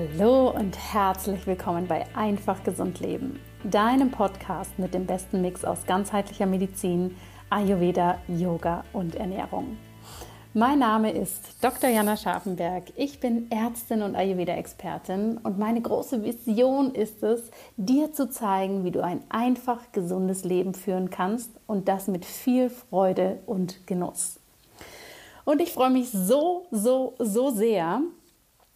Hallo und herzlich willkommen bei Einfach Gesund Leben, deinem Podcast mit dem besten Mix aus ganzheitlicher Medizin, Ayurveda, Yoga und Ernährung. Mein Name ist Dr. Jana Scharfenberg. Ich bin Ärztin und Ayurveda-Expertin und meine große Vision ist es, dir zu zeigen, wie du ein einfach gesundes Leben führen kannst und das mit viel Freude und Genuss. Und ich freue mich so, so, so sehr,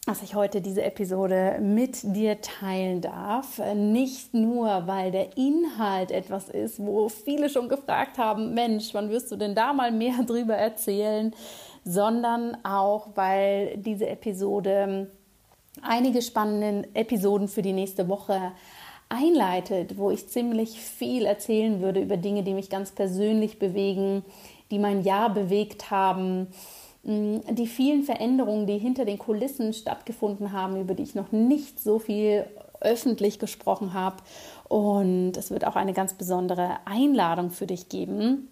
dass ich heute diese Episode mit dir teilen darf. Nicht nur, weil der Inhalt etwas ist, wo viele schon gefragt haben, Mensch, wann wirst du denn da mal mehr drüber erzählen, sondern auch, weil diese Episode einige spannende Episoden für die nächste Woche einleitet, wo ich ziemlich viel erzählen würde über Dinge, die mich ganz persönlich bewegen, die mein Jahr bewegt haben die vielen Veränderungen, die hinter den Kulissen stattgefunden haben, über die ich noch nicht so viel öffentlich gesprochen habe. Und es wird auch eine ganz besondere Einladung für dich geben,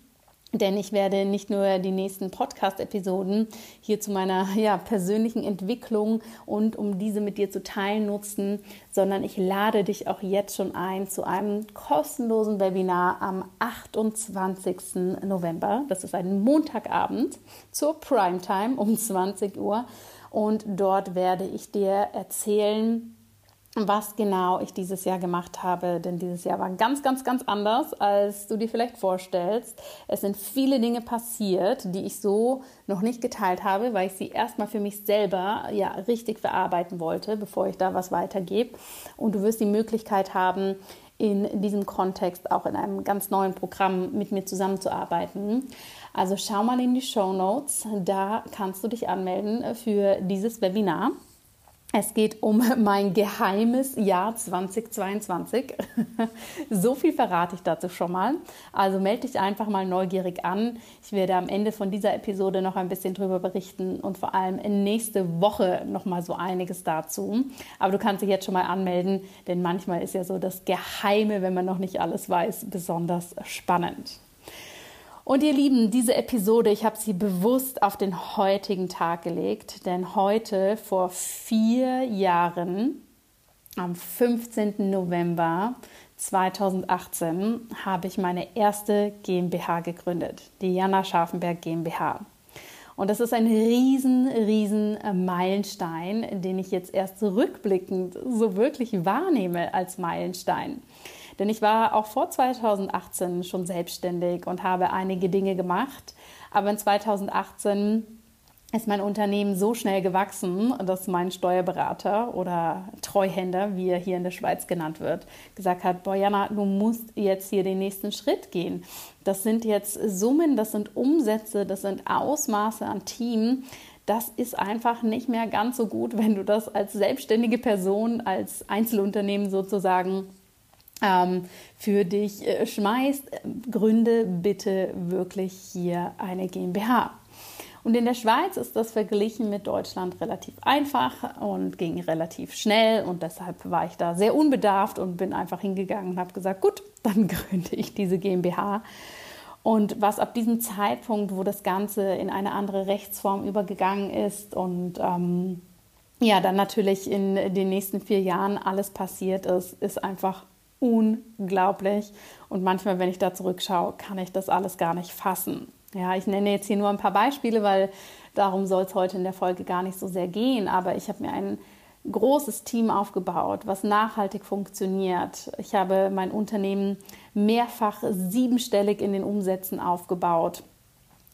denn ich werde nicht nur die nächsten Podcast-Episoden hier zu meiner ja, persönlichen Entwicklung und um diese mit dir zu teilen nutzen, sondern ich lade dich auch jetzt schon ein zu einem kostenlosen Webinar am 28. November. Das ist ein Montagabend zur Primetime um 20 Uhr. Und dort werde ich dir erzählen, was genau ich dieses Jahr gemacht habe, denn dieses Jahr war ganz, ganz, ganz anders, als du dir vielleicht vorstellst. Es sind viele Dinge passiert, die ich so noch nicht geteilt habe, weil ich sie erstmal für mich selber ja richtig verarbeiten wollte, bevor ich da was weitergebe. Und du wirst die Möglichkeit haben, in diesem Kontext auch in einem ganz neuen Programm mit mir zusammenzuarbeiten. Also schau mal in die Show Notes, da kannst du dich anmelden für dieses Webinar. Es geht um mein geheimes Jahr 2022. so viel verrate ich dazu schon mal. Also melde dich einfach mal neugierig an. Ich werde am Ende von dieser Episode noch ein bisschen drüber berichten und vor allem nächste Woche noch mal so einiges dazu. Aber du kannst dich jetzt schon mal anmelden, denn manchmal ist ja so das Geheime, wenn man noch nicht alles weiß, besonders spannend. Und ihr Lieben, diese Episode, ich habe sie bewusst auf den heutigen Tag gelegt, denn heute vor vier Jahren, am 15. November 2018, habe ich meine erste GmbH gegründet, die Jana Scharfenberg GmbH. Und das ist ein riesen, riesen Meilenstein, den ich jetzt erst zurückblickend so wirklich wahrnehme als Meilenstein. Denn ich war auch vor 2018 schon selbstständig und habe einige Dinge gemacht. Aber in 2018 ist mein Unternehmen so schnell gewachsen, dass mein Steuerberater oder Treuhänder, wie er hier in der Schweiz genannt wird, gesagt hat, Bojana, du musst jetzt hier den nächsten Schritt gehen. Das sind jetzt Summen, das sind Umsätze, das sind Ausmaße an Team. Das ist einfach nicht mehr ganz so gut, wenn du das als selbstständige Person, als Einzelunternehmen sozusagen für dich äh, schmeißt, gründe bitte wirklich hier eine GmbH. Und in der Schweiz ist das verglichen mit Deutschland relativ einfach und ging relativ schnell. Und deshalb war ich da sehr unbedarft und bin einfach hingegangen und habe gesagt, gut, dann gründe ich diese GmbH. Und was ab diesem Zeitpunkt, wo das Ganze in eine andere Rechtsform übergegangen ist und ähm, ja, dann natürlich in den nächsten vier Jahren alles passiert ist, ist einfach unglaublich. Und manchmal, wenn ich da zurückschaue, kann ich das alles gar nicht fassen. Ja, ich nenne jetzt hier nur ein paar Beispiele, weil darum soll es heute in der Folge gar nicht so sehr gehen. Aber ich habe mir ein großes Team aufgebaut, was nachhaltig funktioniert. Ich habe mein Unternehmen mehrfach siebenstellig in den Umsätzen aufgebaut.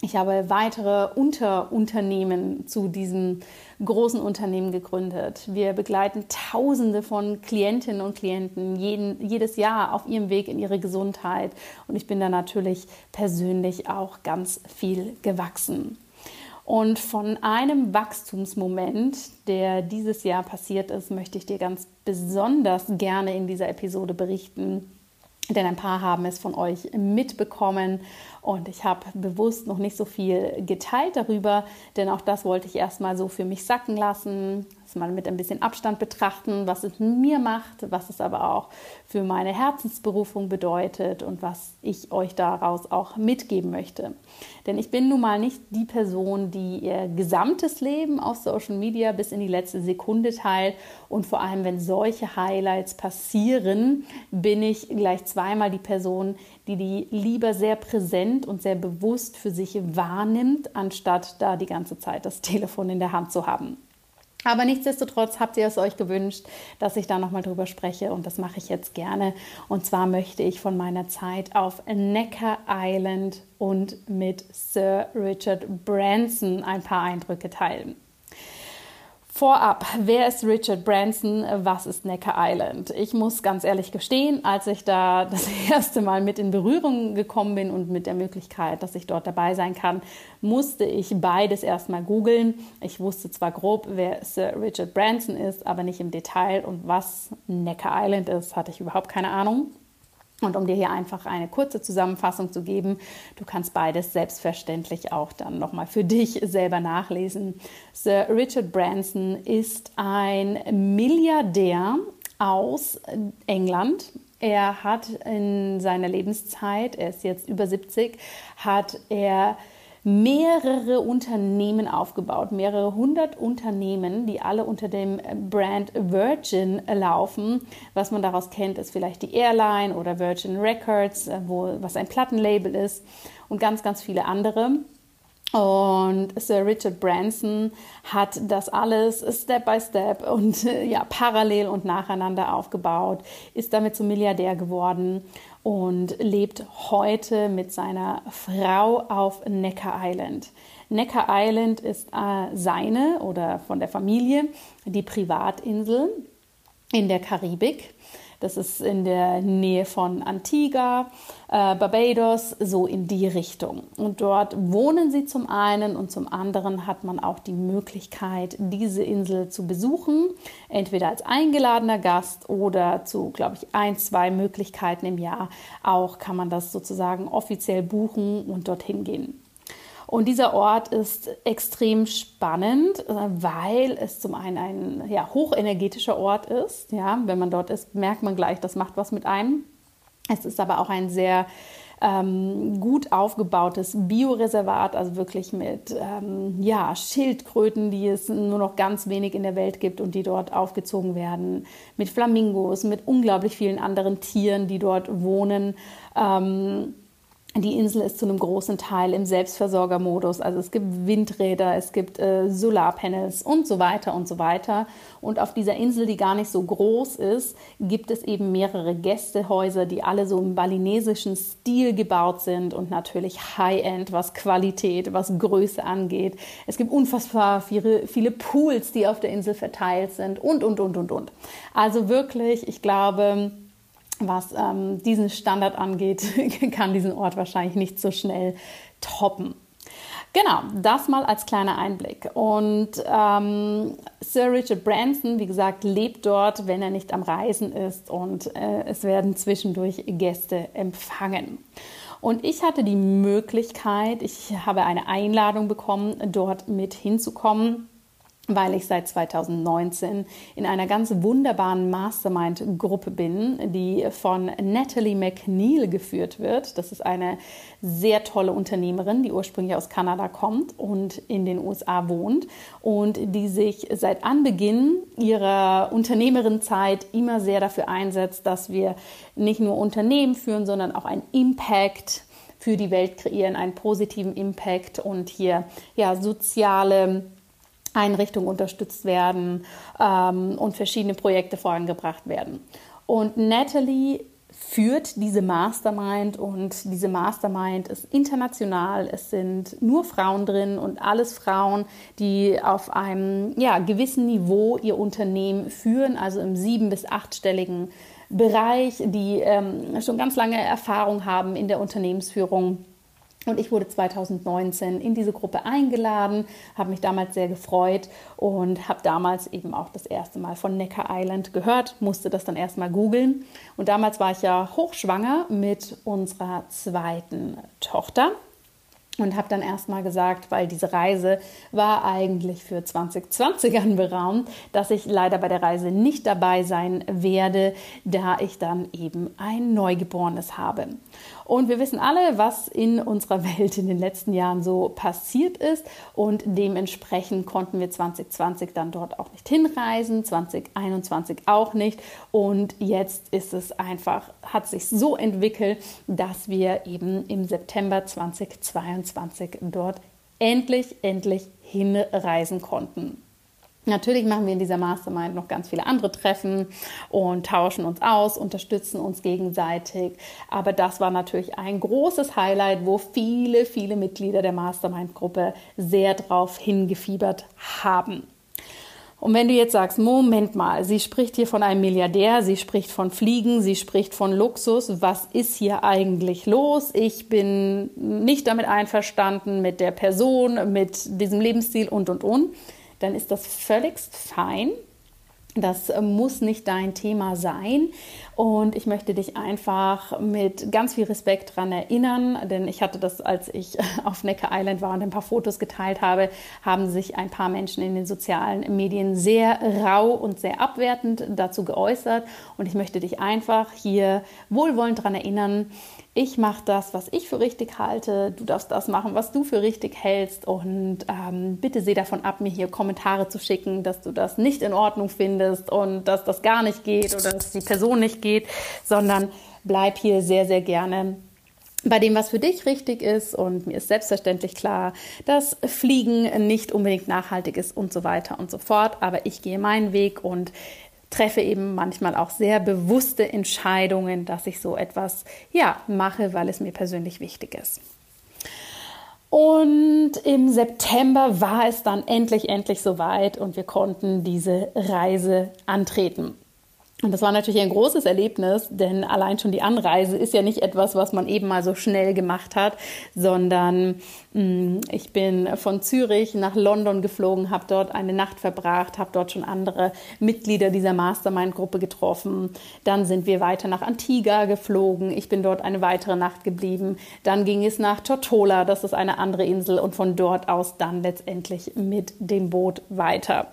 Ich habe weitere Unterunternehmen zu diesem großen Unternehmen gegründet. Wir begleiten Tausende von Klientinnen und Klienten jeden, jedes Jahr auf ihrem Weg in ihre Gesundheit. Und ich bin da natürlich persönlich auch ganz viel gewachsen. Und von einem Wachstumsmoment, der dieses Jahr passiert ist, möchte ich dir ganz besonders gerne in dieser Episode berichten denn ein paar haben es von euch mitbekommen. Und ich habe bewusst noch nicht so viel geteilt darüber, denn auch das wollte ich erstmal so für mich sacken lassen, das mal mit ein bisschen Abstand betrachten, was es mir macht, was es aber auch für meine Herzensberufung bedeutet und was ich euch daraus auch mitgeben möchte. Denn ich bin nun mal nicht die Person, die ihr gesamtes Leben auf Social Media bis in die letzte Sekunde teilt und vor allem, wenn solche Highlights passieren, bin ich gleich zweimal die Person, die die lieber sehr präsent und sehr bewusst für sich wahrnimmt, anstatt da die ganze Zeit das Telefon in der Hand zu haben. Aber nichtsdestotrotz habt ihr es euch gewünscht, dass ich da nochmal drüber spreche und das mache ich jetzt gerne. Und zwar möchte ich von meiner Zeit auf Necker Island und mit Sir Richard Branson ein paar Eindrücke teilen. Vorab, wer ist Richard Branson? Was ist Necker Island? Ich muss ganz ehrlich gestehen, als ich da das erste Mal mit in Berührung gekommen bin und mit der Möglichkeit, dass ich dort dabei sein kann, musste ich beides erstmal googeln. Ich wusste zwar grob, wer Sir Richard Branson ist, aber nicht im Detail und was Necker Island ist, hatte ich überhaupt keine Ahnung. Und um dir hier einfach eine kurze Zusammenfassung zu geben, du kannst beides selbstverständlich auch dann nochmal für dich selber nachlesen. Sir Richard Branson ist ein Milliardär aus England. Er hat in seiner Lebenszeit, er ist jetzt über 70, hat er mehrere Unternehmen aufgebaut, mehrere hundert Unternehmen, die alle unter dem Brand Virgin laufen. Was man daraus kennt, ist vielleicht die Airline oder Virgin Records, wo, was ein Plattenlabel ist und ganz, ganz viele andere. Und Sir Richard Branson hat das alles Step by Step und ja, parallel und nacheinander aufgebaut, ist damit zum Milliardär geworden und lebt heute mit seiner Frau auf Necker Island. Necker Island ist äh, seine oder von der Familie die Privatinsel in der Karibik. Das ist in der Nähe von Antigua, äh, Barbados, so in die Richtung. Und dort wohnen sie zum einen und zum anderen hat man auch die Möglichkeit, diese Insel zu besuchen, entweder als eingeladener Gast oder zu, glaube ich, ein, zwei Möglichkeiten im Jahr. Auch kann man das sozusagen offiziell buchen und dorthin gehen. Und dieser Ort ist extrem spannend, äh, weil es zum einen ein ja, hochenergetischer Ort ist. Ja, wenn man dort ist, merkt man gleich, das macht was mit einem. Es ist aber auch ein sehr ähm, gut aufgebautes Bioreservat, also wirklich mit ähm, ja, Schildkröten, die es nur noch ganz wenig in der Welt gibt und die dort aufgezogen werden, mit Flamingos, mit unglaublich vielen anderen Tieren, die dort wohnen. Ähm, die Insel ist zu einem großen Teil im Selbstversorgermodus. Also es gibt Windräder, es gibt äh, Solarpanels und so weiter und so weiter. Und auf dieser Insel, die gar nicht so groß ist, gibt es eben mehrere Gästehäuser, die alle so im balinesischen Stil gebaut sind und natürlich High-End, was Qualität, was Größe angeht. Es gibt unfassbar viele, viele Pools, die auf der Insel verteilt sind und, und, und, und, und. Also wirklich, ich glaube, was ähm, diesen Standard angeht, kann diesen Ort wahrscheinlich nicht so schnell toppen. Genau, das mal als kleiner Einblick. Und ähm, Sir Richard Branson, wie gesagt, lebt dort, wenn er nicht am Reisen ist und äh, es werden zwischendurch Gäste empfangen. Und ich hatte die Möglichkeit, ich habe eine Einladung bekommen, dort mit hinzukommen weil ich seit 2019 in einer ganz wunderbaren Mastermind-Gruppe bin, die von Natalie McNeil geführt wird. Das ist eine sehr tolle Unternehmerin, die ursprünglich aus Kanada kommt und in den USA wohnt und die sich seit Anbeginn ihrer Unternehmerinnenzeit immer sehr dafür einsetzt, dass wir nicht nur Unternehmen führen, sondern auch einen Impact für die Welt kreieren, einen positiven Impact und hier ja soziale Einrichtungen unterstützt werden ähm, und verschiedene Projekte vorangebracht werden. Und Natalie führt diese Mastermind und diese Mastermind ist international. Es sind nur Frauen drin und alles Frauen, die auf einem ja, gewissen Niveau ihr Unternehmen führen, also im sieben- bis achtstelligen Bereich, die ähm, schon ganz lange Erfahrung haben in der Unternehmensführung und ich wurde 2019 in diese Gruppe eingeladen, habe mich damals sehr gefreut und habe damals eben auch das erste Mal von Necker Island gehört, musste das dann erstmal googeln. Und damals war ich ja hochschwanger mit unserer zweiten Tochter und habe dann erstmal gesagt, weil diese Reise war eigentlich für 2020 anberaumt, dass ich leider bei der Reise nicht dabei sein werde, da ich dann eben ein Neugeborenes habe. Und wir wissen alle, was in unserer Welt in den letzten Jahren so passiert ist. Und dementsprechend konnten wir 2020 dann dort auch nicht hinreisen, 2021 auch nicht. Und jetzt ist es einfach, hat sich so entwickelt, dass wir eben im September 2022 dort endlich, endlich hinreisen konnten. Natürlich machen wir in dieser Mastermind noch ganz viele andere Treffen und tauschen uns aus, unterstützen uns gegenseitig. Aber das war natürlich ein großes Highlight, wo viele, viele Mitglieder der Mastermind-Gruppe sehr drauf hingefiebert haben. Und wenn du jetzt sagst, Moment mal, sie spricht hier von einem Milliardär, sie spricht von Fliegen, sie spricht von Luxus, was ist hier eigentlich los? Ich bin nicht damit einverstanden mit der Person, mit diesem Lebensstil und, und, und dann ist das völlig fein. Das muss nicht dein Thema sein. Und ich möchte dich einfach mit ganz viel Respekt daran erinnern, denn ich hatte das, als ich auf Necker Island war und ein paar Fotos geteilt habe, haben sich ein paar Menschen in den sozialen Medien sehr rau und sehr abwertend dazu geäußert. Und ich möchte dich einfach hier wohlwollend daran erinnern, ich mache das, was ich für richtig halte, du darfst das machen, was du für richtig hältst und ähm, bitte seh davon ab, mir hier Kommentare zu schicken, dass du das nicht in Ordnung findest und dass das gar nicht geht oder dass die Person nicht geht, sondern bleib hier sehr, sehr gerne bei dem, was für dich richtig ist. Und mir ist selbstverständlich klar, dass Fliegen nicht unbedingt nachhaltig ist und so weiter und so fort. Aber ich gehe meinen Weg und treffe eben manchmal auch sehr bewusste Entscheidungen, dass ich so etwas ja mache, weil es mir persönlich wichtig ist. Und im September war es dann endlich, endlich soweit und wir konnten diese Reise antreten. Und das war natürlich ein großes Erlebnis, denn allein schon die Anreise ist ja nicht etwas, was man eben mal so schnell gemacht hat, sondern ich bin von Zürich nach London geflogen, habe dort eine Nacht verbracht, habe dort schon andere Mitglieder dieser Mastermind-Gruppe getroffen. Dann sind wir weiter nach Antigua geflogen. Ich bin dort eine weitere Nacht geblieben. Dann ging es nach Tortola, das ist eine andere Insel, und von dort aus dann letztendlich mit dem Boot weiter.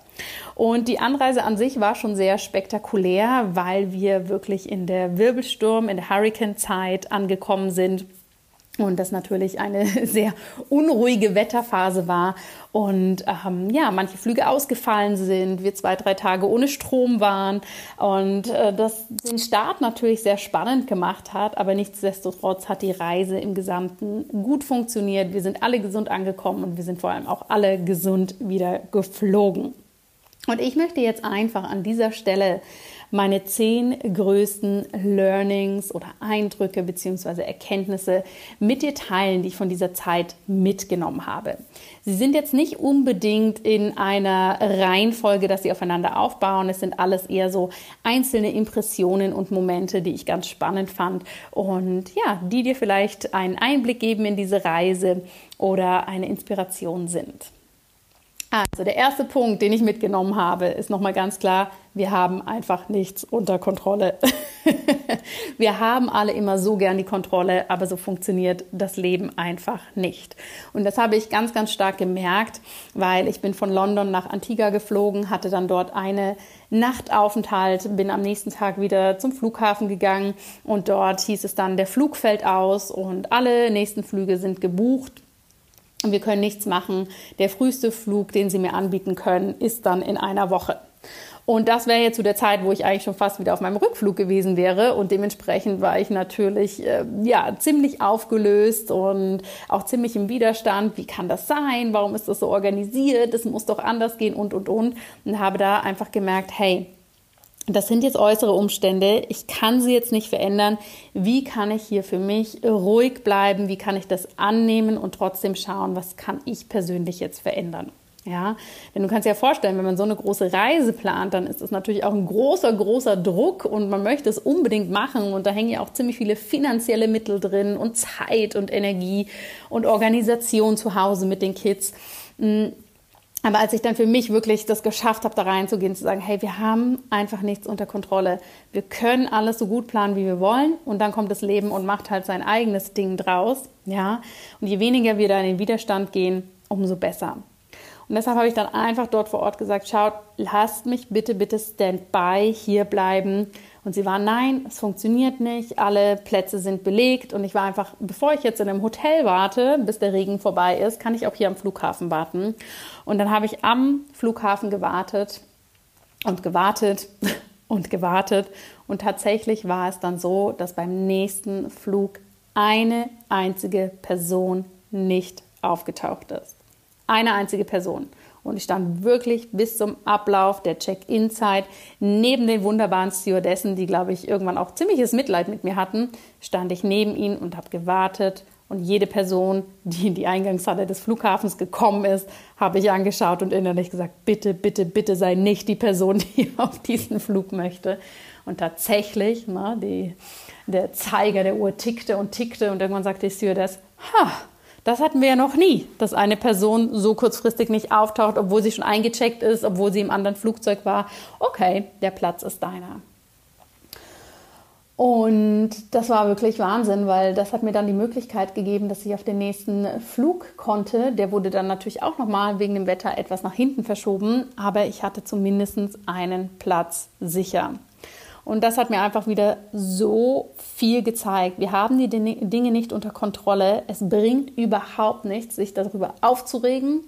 Und die Anreise an sich war schon sehr spektakulär, weil wir wirklich in der Wirbelsturm, in der Hurricane-Zeit angekommen sind und das natürlich eine sehr unruhige Wetterphase war und ähm, ja, manche Flüge ausgefallen sind, wir zwei, drei Tage ohne Strom waren und äh, das den Start natürlich sehr spannend gemacht hat, aber nichtsdestotrotz hat die Reise im Gesamten gut funktioniert. Wir sind alle gesund angekommen und wir sind vor allem auch alle gesund wieder geflogen. Und ich möchte jetzt einfach an dieser Stelle meine zehn größten Learnings oder Eindrücke bzw. Erkenntnisse mit dir teilen, die ich von dieser Zeit mitgenommen habe. Sie sind jetzt nicht unbedingt in einer Reihenfolge, dass sie aufeinander aufbauen. Es sind alles eher so einzelne Impressionen und Momente, die ich ganz spannend fand und ja, die dir vielleicht einen Einblick geben in diese Reise oder eine Inspiration sind. Also der erste Punkt, den ich mitgenommen habe, ist nochmal ganz klar, wir haben einfach nichts unter Kontrolle. Wir haben alle immer so gern die Kontrolle, aber so funktioniert das Leben einfach nicht. Und das habe ich ganz, ganz stark gemerkt, weil ich bin von London nach Antigua geflogen, hatte dann dort eine Nachtaufenthalt, bin am nächsten Tag wieder zum Flughafen gegangen und dort hieß es dann, der Flug fällt aus und alle nächsten Flüge sind gebucht. Und wir können nichts machen. Der früheste Flug, den sie mir anbieten können, ist dann in einer Woche. Und das wäre jetzt zu der Zeit, wo ich eigentlich schon fast wieder auf meinem Rückflug gewesen wäre. Und dementsprechend war ich natürlich äh, ja ziemlich aufgelöst und auch ziemlich im Widerstand. Wie kann das sein? Warum ist das so organisiert? Das muss doch anders gehen und und und. Und habe da einfach gemerkt, hey, das sind jetzt äußere Umstände. Ich kann sie jetzt nicht verändern. Wie kann ich hier für mich ruhig bleiben? Wie kann ich das annehmen und trotzdem schauen, was kann ich persönlich jetzt verändern? Ja, denn du kannst dir ja vorstellen, wenn man so eine große Reise plant, dann ist das natürlich auch ein großer, großer Druck und man möchte es unbedingt machen und da hängen ja auch ziemlich viele finanzielle Mittel drin und Zeit und Energie und Organisation zu Hause mit den Kids. Aber als ich dann für mich wirklich das geschafft habe, da reinzugehen, zu sagen, hey, wir haben einfach nichts unter Kontrolle. Wir können alles so gut planen, wie wir wollen. Und dann kommt das Leben und macht halt sein eigenes Ding draus. Ja. Und je weniger wir da in den Widerstand gehen, umso besser. Und deshalb habe ich dann einfach dort vor Ort gesagt, schaut, lasst mich bitte, bitte Standby hier bleiben. Und sie waren, nein, es funktioniert nicht, alle Plätze sind belegt. Und ich war einfach, bevor ich jetzt in einem Hotel warte, bis der Regen vorbei ist, kann ich auch hier am Flughafen warten. Und dann habe ich am Flughafen gewartet und gewartet und gewartet. Und tatsächlich war es dann so, dass beim nächsten Flug eine einzige Person nicht aufgetaucht ist. Eine einzige Person. Und ich stand wirklich bis zum Ablauf der Check-in-Zeit neben den wunderbaren Stewardessen, die, glaube ich, irgendwann auch ziemliches Mitleid mit mir hatten, stand ich neben ihnen und habe gewartet. Und jede Person, die in die Eingangshalle des Flughafens gekommen ist, habe ich angeschaut und innerlich gesagt, bitte, bitte, bitte sei nicht die Person, die auf diesen Flug möchte. Und tatsächlich, na, die, der Zeiger der Uhr tickte und tickte und irgendwann sagte die Stewardess, ha, das hatten wir ja noch nie, dass eine Person so kurzfristig nicht auftaucht, obwohl sie schon eingecheckt ist, obwohl sie im anderen Flugzeug war. Okay, der Platz ist deiner. Und das war wirklich Wahnsinn, weil das hat mir dann die Möglichkeit gegeben, dass ich auf den nächsten Flug konnte. Der wurde dann natürlich auch nochmal wegen dem Wetter etwas nach hinten verschoben, aber ich hatte zumindest einen Platz sicher. Und das hat mir einfach wieder so viel gezeigt. Wir haben die Dinge nicht unter Kontrolle. Es bringt überhaupt nichts, sich darüber aufzuregen,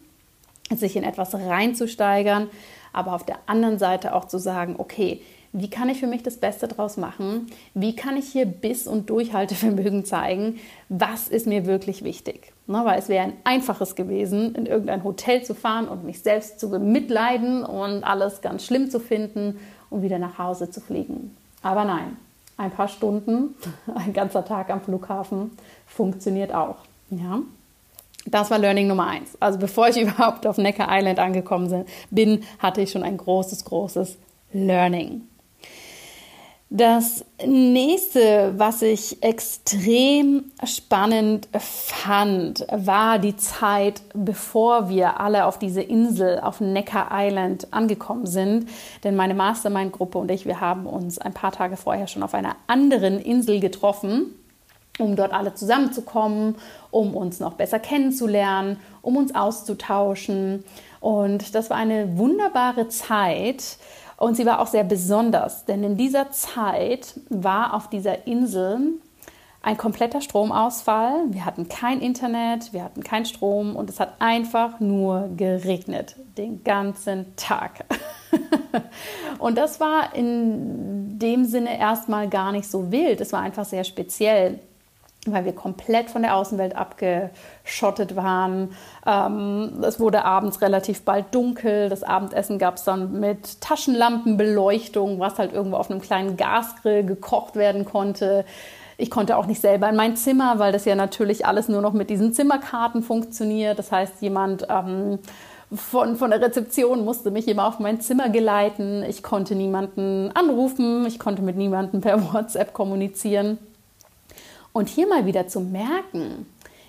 sich in etwas reinzusteigern, aber auf der anderen Seite auch zu sagen, okay, wie kann ich für mich das Beste draus machen? Wie kann ich hier Biss und Durchhaltevermögen zeigen? Was ist mir wirklich wichtig? Ne, weil es wäre ein einfaches gewesen, in irgendein Hotel zu fahren und mich selbst zu bemitleiden und alles ganz schlimm zu finden um wieder nach Hause zu fliegen. Aber nein, ein paar Stunden, ein ganzer Tag am Flughafen funktioniert auch. Ja? Das war Learning Nummer eins. Also bevor ich überhaupt auf Necker Island angekommen bin, hatte ich schon ein großes, großes Learning. Das nächste, was ich extrem spannend fand, war die Zeit, bevor wir alle auf diese Insel, auf Necker Island angekommen sind. Denn meine Mastermind-Gruppe und ich, wir haben uns ein paar Tage vorher schon auf einer anderen Insel getroffen, um dort alle zusammenzukommen, um uns noch besser kennenzulernen, um uns auszutauschen. Und das war eine wunderbare Zeit und sie war auch sehr besonders, denn in dieser Zeit war auf dieser Insel ein kompletter Stromausfall. Wir hatten kein Internet, wir hatten keinen Strom und es hat einfach nur geregnet, den ganzen Tag. und das war in dem Sinne erstmal gar nicht so wild, es war einfach sehr speziell weil wir komplett von der Außenwelt abgeschottet waren. Ähm, es wurde abends relativ bald dunkel. Das Abendessen gab es dann mit Taschenlampenbeleuchtung, was halt irgendwo auf einem kleinen Gasgrill gekocht werden konnte. Ich konnte auch nicht selber in mein Zimmer, weil das ja natürlich alles nur noch mit diesen Zimmerkarten funktioniert. Das heißt, jemand ähm, von, von der Rezeption musste mich immer auf mein Zimmer geleiten. Ich konnte niemanden anrufen, ich konnte mit niemandem per WhatsApp kommunizieren. Und hier mal wieder zu merken,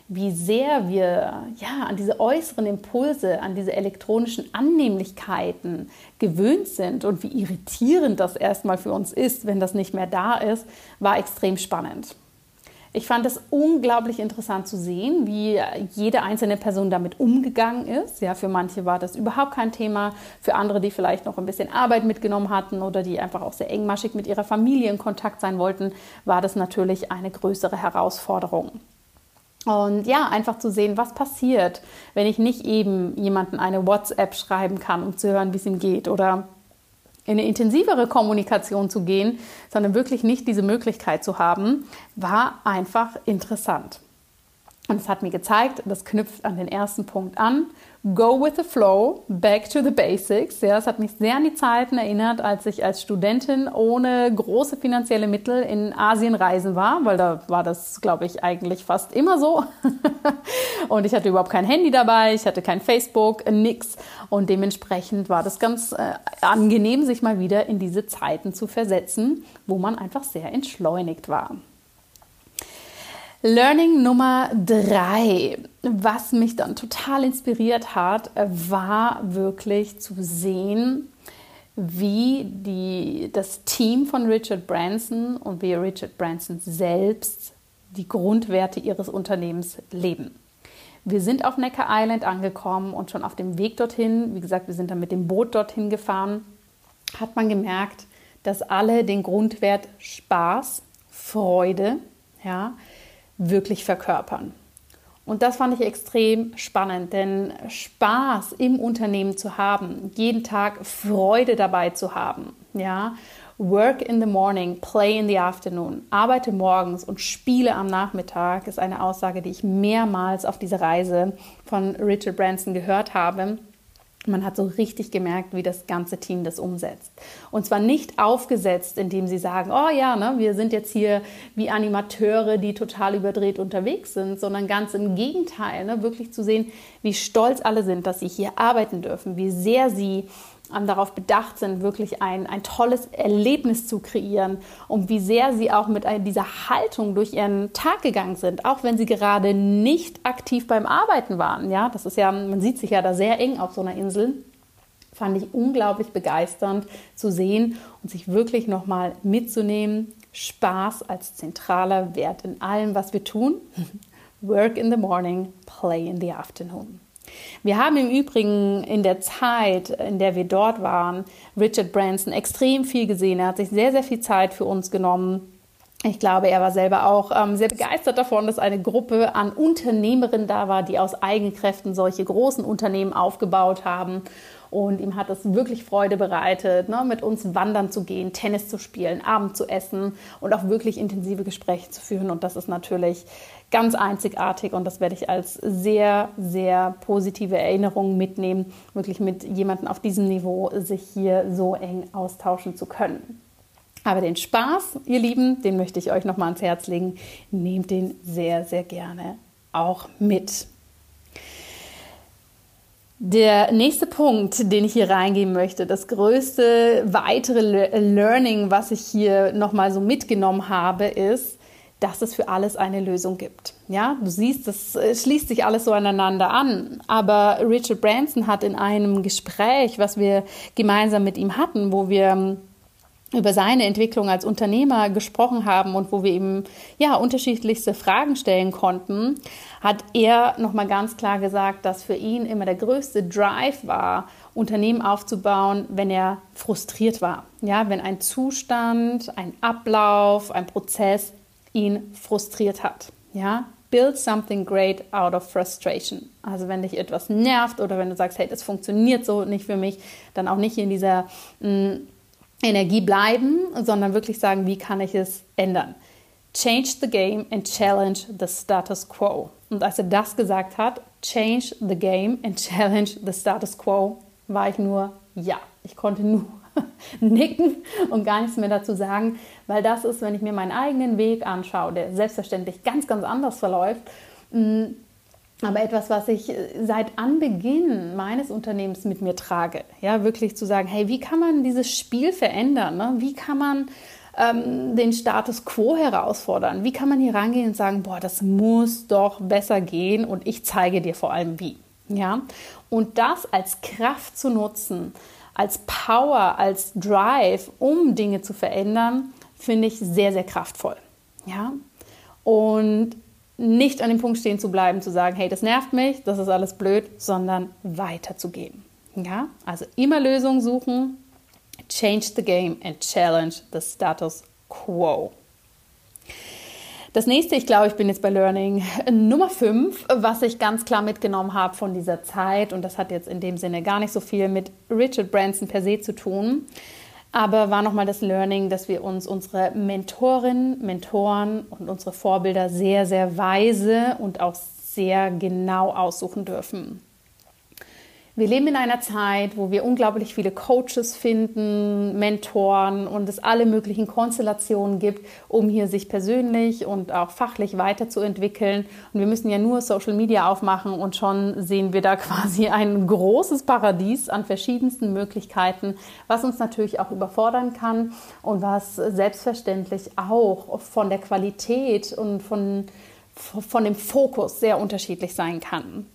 wie sehr wir ja an diese äußeren Impulse, an diese elektronischen Annehmlichkeiten gewöhnt sind und wie irritierend das erstmal für uns ist, wenn das nicht mehr da ist, war extrem spannend. Ich fand es unglaublich interessant zu sehen, wie jede einzelne Person damit umgegangen ist. Ja, für manche war das überhaupt kein Thema, für andere, die vielleicht noch ein bisschen Arbeit mitgenommen hatten oder die einfach auch sehr engmaschig mit ihrer Familie in Kontakt sein wollten, war das natürlich eine größere Herausforderung. Und ja, einfach zu sehen, was passiert, wenn ich nicht eben jemanden eine WhatsApp schreiben kann, um zu hören, wie es ihm geht oder in eine intensivere Kommunikation zu gehen, sondern wirklich nicht diese Möglichkeit zu haben, war einfach interessant. Und es hat mir gezeigt, das knüpft an den ersten Punkt an, Go with the flow, back to the basics. Ja, es hat mich sehr an die Zeiten erinnert, als ich als Studentin ohne große finanzielle Mittel in Asien reisen war, weil da war das, glaube ich, eigentlich fast immer so. und ich hatte überhaupt kein Handy dabei, ich hatte kein Facebook, nix. Und dementsprechend war das ganz äh, angenehm, sich mal wieder in diese Zeiten zu versetzen, wo man einfach sehr entschleunigt war. Learning Nummer drei, was mich dann total inspiriert hat, war wirklich zu sehen, wie die, das Team von Richard Branson und wie Richard Branson selbst die Grundwerte ihres Unternehmens leben. Wir sind auf Necker Island angekommen und schon auf dem Weg dorthin, wie gesagt, wir sind dann mit dem Boot dorthin gefahren, hat man gemerkt, dass alle den Grundwert Spaß, Freude, ja, wirklich verkörpern. Und das fand ich extrem spannend, denn Spaß im Unternehmen zu haben, jeden Tag Freude dabei zu haben, ja, Work in the morning, play in the afternoon. Arbeite morgens und spiele am Nachmittag ist eine Aussage, die ich mehrmals auf dieser Reise von Richard Branson gehört habe. Man hat so richtig gemerkt, wie das ganze Team das umsetzt. Und zwar nicht aufgesetzt, indem sie sagen, oh ja, ne, wir sind jetzt hier wie Animateure, die total überdreht unterwegs sind, sondern ganz im Gegenteil, ne, wirklich zu sehen, wie stolz alle sind, dass sie hier arbeiten dürfen, wie sehr sie darauf bedacht sind, wirklich ein, ein tolles Erlebnis zu kreieren und wie sehr sie auch mit dieser Haltung durch ihren Tag gegangen sind, auch wenn sie gerade nicht aktiv beim Arbeiten waren. Ja, das ist ja, man sieht sich ja da sehr eng auf so einer Insel. Fand ich unglaublich begeisternd zu sehen und sich wirklich nochmal mitzunehmen. Spaß als zentraler Wert in allem, was wir tun. Work in the morning, play in the afternoon. Wir haben im Übrigen in der Zeit, in der wir dort waren, Richard Branson extrem viel gesehen. Er hat sich sehr, sehr viel Zeit für uns genommen. Ich glaube, er war selber auch ähm, sehr begeistert davon, dass eine Gruppe an Unternehmerinnen da war, die aus Eigenkräften solche großen Unternehmen aufgebaut haben. Und ihm hat es wirklich Freude bereitet, ne, mit uns wandern zu gehen, Tennis zu spielen, Abend zu essen und auch wirklich intensive Gespräche zu führen. Und das ist natürlich ganz einzigartig und das werde ich als sehr, sehr positive Erinnerung mitnehmen, wirklich mit jemandem auf diesem Niveau sich hier so eng austauschen zu können. Aber den Spaß, ihr Lieben, den möchte ich euch nochmal ans Herz legen. Nehmt den sehr, sehr gerne auch mit. Der nächste Punkt, den ich hier reingehen möchte, das größte weitere Learning, was ich hier nochmal so mitgenommen habe, ist, dass es für alles eine Lösung gibt. Ja, du siehst, das schließt sich alles so aneinander an. Aber Richard Branson hat in einem Gespräch, was wir gemeinsam mit ihm hatten, wo wir über seine Entwicklung als Unternehmer gesprochen haben und wo wir ihm ja unterschiedlichste Fragen stellen konnten, hat er noch mal ganz klar gesagt, dass für ihn immer der größte Drive war, Unternehmen aufzubauen, wenn er frustriert war. Ja, wenn ein Zustand, ein Ablauf, ein Prozess ihn frustriert hat. Ja, build something great out of frustration. Also wenn dich etwas nervt oder wenn du sagst, hey, das funktioniert so nicht für mich, dann auch nicht in dieser mh, mm, Energie bleiben, sondern wirklich sagen, wie kann ich es ändern? Change the game and challenge the status quo. Und als er das gesagt hat, change the game and challenge the status quo, war ich nur ja. Ich konnte nur nicken und gar nichts mehr dazu sagen, weil das ist, wenn ich mir meinen eigenen Weg anschaue, der selbstverständlich ganz, ganz anders verläuft, mm, aber etwas, was ich äh, seit Anbeginn meines Unternehmens mit mir trage. Ja, wirklich zu sagen, hey, wie kann man dieses Spiel verändern? Ne? Wie kann man ähm, den Status quo herausfordern? Wie kann man hier rangehen und sagen, boah, das muss doch besser gehen und ich zeige dir vor allem wie. Ja? Und das als Kraft zu nutzen, als Power, als Drive, um Dinge zu verändern, finde ich sehr, sehr kraftvoll. Ja? Und nicht an dem Punkt stehen zu bleiben, zu sagen, hey, das nervt mich, das ist alles blöd, sondern weiterzugehen. Ja? Also immer Lösungen suchen, change the game and challenge the status quo. Das nächste, ich glaube, ich bin jetzt bei Learning Nummer 5, was ich ganz klar mitgenommen habe von dieser Zeit, und das hat jetzt in dem Sinne gar nicht so viel mit Richard Branson per se zu tun, aber war nochmal das Learning, dass wir uns unsere Mentorinnen, Mentoren und unsere Vorbilder sehr, sehr weise und auch sehr genau aussuchen dürfen. Wir leben in einer Zeit, wo wir unglaublich viele Coaches finden, Mentoren und es alle möglichen Konstellationen gibt, um hier sich persönlich und auch fachlich weiterzuentwickeln. Und wir müssen ja nur Social Media aufmachen und schon sehen wir da quasi ein großes Paradies an verschiedensten Möglichkeiten, was uns natürlich auch überfordern kann und was selbstverständlich auch von der Qualität und von, von dem Fokus sehr unterschiedlich sein kann.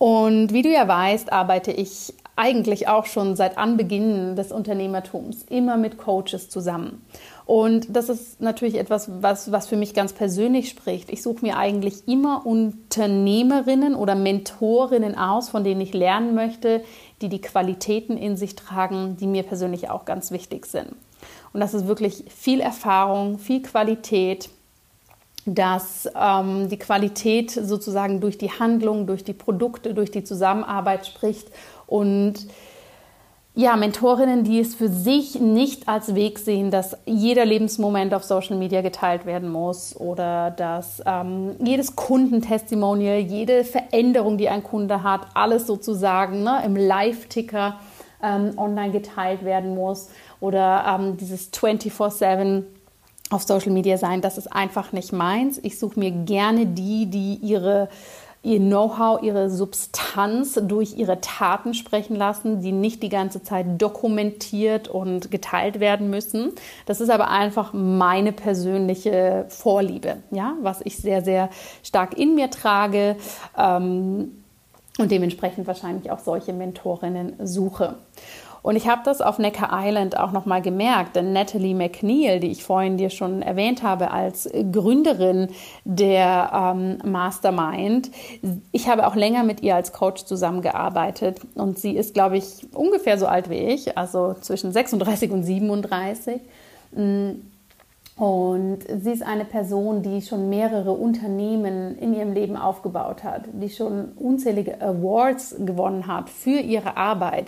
Und wie du ja weißt, arbeite ich eigentlich auch schon seit Anbeginn des Unternehmertums immer mit Coaches zusammen. Und das ist natürlich etwas, was, was für mich ganz persönlich spricht. Ich suche mir eigentlich immer Unternehmerinnen oder Mentorinnen aus, von denen ich lernen möchte, die die Qualitäten in sich tragen, die mir persönlich auch ganz wichtig sind. Und das ist wirklich viel Erfahrung, viel Qualität, dass ähm, die Qualität sozusagen durch die Handlung, durch die Produkte, durch die Zusammenarbeit spricht. Und ja, Mentorinnen, die es für sich nicht als Weg sehen, dass jeder Lebensmoment auf Social Media geteilt werden muss oder dass ähm, jedes Kundentestimonial, jede Veränderung, die ein Kunde hat, alles sozusagen ne, im Live-Ticker ähm, online geteilt werden muss. Oder ähm, dieses 24-7 auf Social Media sein, das ist einfach nicht meins. Ich suche mir gerne die, die ihre ihr Know-how, ihre Substanz durch ihre Taten sprechen lassen, die nicht die ganze Zeit dokumentiert und geteilt werden müssen. Das ist aber einfach meine persönliche Vorliebe, ja, was ich sehr, sehr stark in mir trage ähm, und dementsprechend wahrscheinlich auch solche Mentorinnen suche. Und ich habe das auf Necker Island auch nochmal gemerkt, denn Natalie McNeil, die ich vorhin dir schon erwähnt habe als Gründerin der ähm, Mastermind, ich habe auch länger mit ihr als Coach zusammengearbeitet und sie ist, glaube ich, ungefähr so alt wie ich, also zwischen 36 und 37. Mm. Und sie ist eine Person, die schon mehrere Unternehmen in ihrem Leben aufgebaut hat, die schon unzählige Awards gewonnen hat für ihre Arbeit,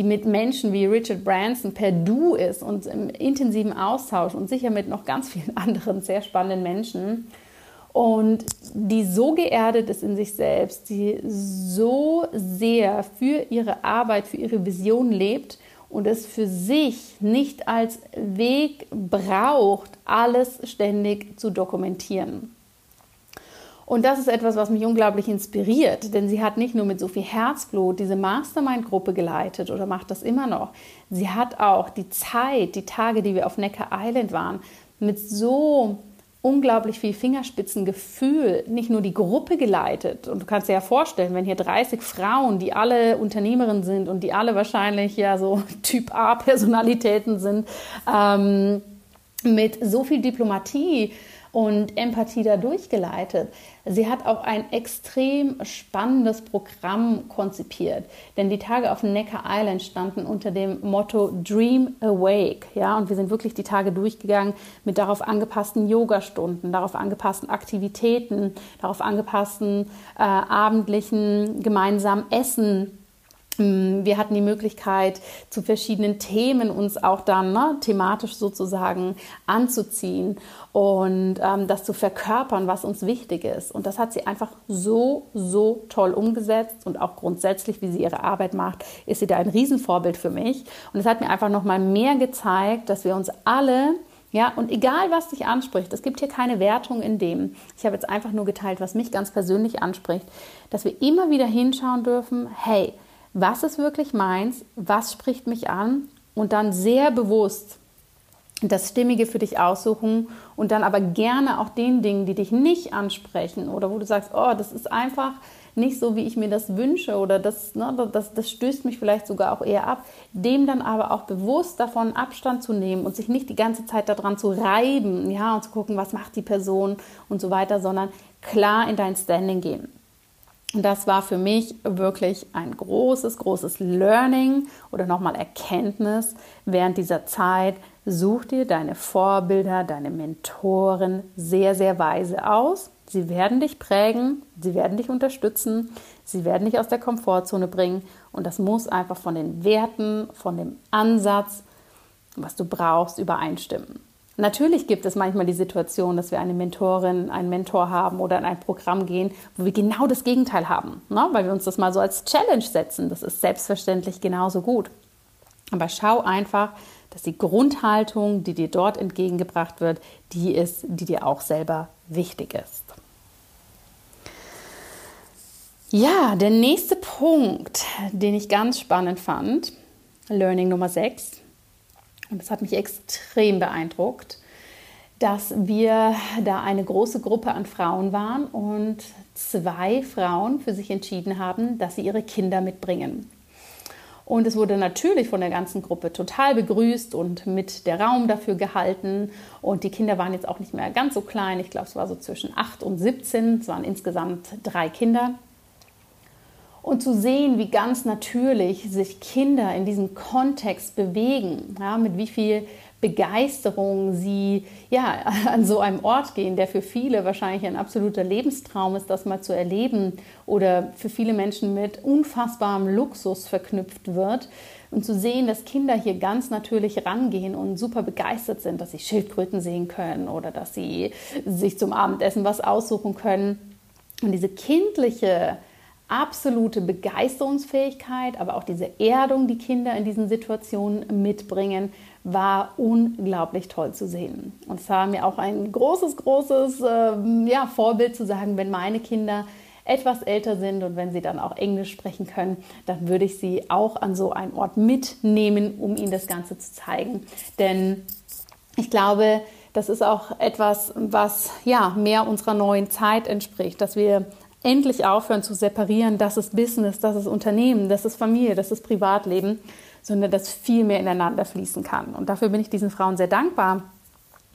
die mit Menschen wie Richard Branson per Du ist und im intensiven Austausch und sicher mit noch ganz vielen anderen sehr spannenden Menschen und die so geerdet ist in sich selbst, die so sehr für ihre Arbeit, für ihre Vision lebt und es für sich nicht als Weg braucht, alles ständig zu dokumentieren. Und das ist etwas, was mich unglaublich inspiriert, denn sie hat nicht nur mit so viel Herzblut diese Mastermind-Gruppe geleitet oder macht das immer noch. Sie hat auch die Zeit, die Tage, die wir auf Necker Island waren, mit so unglaublich viel Fingerspitzengefühl nicht nur die Gruppe geleitet. Und du kannst dir ja vorstellen, wenn hier 30 Frauen, die alle Unternehmerinnen sind und die alle wahrscheinlich ja so Typ A Personalitäten sind, ähm, mit so viel Diplomatie und Empathie da durchgeleitet. Sie hat auch ein extrem spannendes Programm konzipiert, denn die Tage auf Necker Island standen unter dem Motto Dream Awake, ja, und wir sind wirklich die Tage durchgegangen mit darauf angepassten Yogastunden, darauf angepassten Aktivitäten, darauf angepassten äh, abendlichen gemeinsamen Essen wir hatten die Möglichkeit, zu verschiedenen Themen uns auch dann ne, thematisch sozusagen anzuziehen und ähm, das zu verkörpern, was uns wichtig ist. Und das hat sie einfach so, so toll umgesetzt und auch grundsätzlich, wie sie ihre Arbeit macht, ist sie da ein Riesenvorbild für mich. Und es hat mir einfach nochmal mehr gezeigt, dass wir uns alle ja, und egal was dich anspricht, es gibt hier keine Wertung in dem. Ich habe jetzt einfach nur geteilt, was mich ganz persönlich anspricht, dass wir immer wieder hinschauen dürfen, hey, was ist wirklich meins, was spricht mich an und dann sehr bewusst das Stimmige für dich aussuchen und dann aber gerne auch den Dingen, die dich nicht ansprechen oder wo du sagst, oh, das ist einfach nicht so, wie ich mir das wünsche oder das, ne, das, das stößt mich vielleicht sogar auch eher ab, dem dann aber auch bewusst davon Abstand zu nehmen und sich nicht die ganze Zeit daran zu reiben, ja, und zu gucken, was macht die Person und so weiter, sondern klar in dein Standing gehen. Das war für mich wirklich ein großes, großes Learning oder nochmal Erkenntnis während dieser Zeit. Such dir deine Vorbilder, deine Mentoren sehr, sehr weise aus. Sie werden dich prägen, sie werden dich unterstützen, sie werden dich aus der Komfortzone bringen und das muss einfach von den Werten, von dem Ansatz, was du brauchst, übereinstimmen. Natürlich gibt es manchmal die Situation, dass wir eine Mentorin, einen Mentor haben oder in ein Programm gehen, wo wir genau das Gegenteil haben, ne? weil wir uns das mal so als Challenge setzen. Das ist selbstverständlich genauso gut. Aber schau einfach, dass die Grundhaltung, die dir dort entgegengebracht wird, die ist, die dir auch selber wichtig ist. Ja, der nächste Punkt, den ich ganz spannend fand, Learning Nummer 6, und das hat mich extrem beeindruckt, dass wir da eine große Gruppe an Frauen waren und zwei Frauen für sich entschieden haben, dass sie ihre Kinder mitbringen. Und es wurde natürlich von der ganzen Gruppe total begrüßt und mit der Raum dafür gehalten. Und die Kinder waren jetzt auch nicht mehr ganz so klein. Ich glaube, es war so zwischen 8 und 17. Es waren insgesamt drei Kinder. Und zu sehen, wie ganz natürlich sich Kinder in diesem Kontext bewegen, ja, mit wie viel Begeisterung sie ja, an so einem Ort gehen, der für viele wahrscheinlich ein absoluter Lebenstraum ist, das mal zu erleben oder für viele Menschen mit unfassbarem Luxus verknüpft wird. Und zu sehen, dass Kinder hier ganz natürlich rangehen und super begeistert sind, dass sie Schildkröten sehen können oder dass sie sich zum Abendessen was aussuchen können. Und diese kindliche absolute Begeisterungsfähigkeit, aber auch diese Erdung, die Kinder in diesen Situationen mitbringen, war unglaublich toll zu sehen. Und es war mir auch ein großes, großes äh, ja, Vorbild zu sagen, wenn meine Kinder etwas älter sind und wenn sie dann auch Englisch sprechen können, dann würde ich sie auch an so einen Ort mitnehmen, um ihnen das Ganze zu zeigen. Denn ich glaube, das ist auch etwas, was ja mehr unserer neuen Zeit entspricht, dass wir endlich aufhören zu separieren, das ist Business, das ist Unternehmen, das ist Familie, das ist Privatleben, sondern dass viel mehr ineinander fließen kann. Und dafür bin ich diesen Frauen sehr dankbar,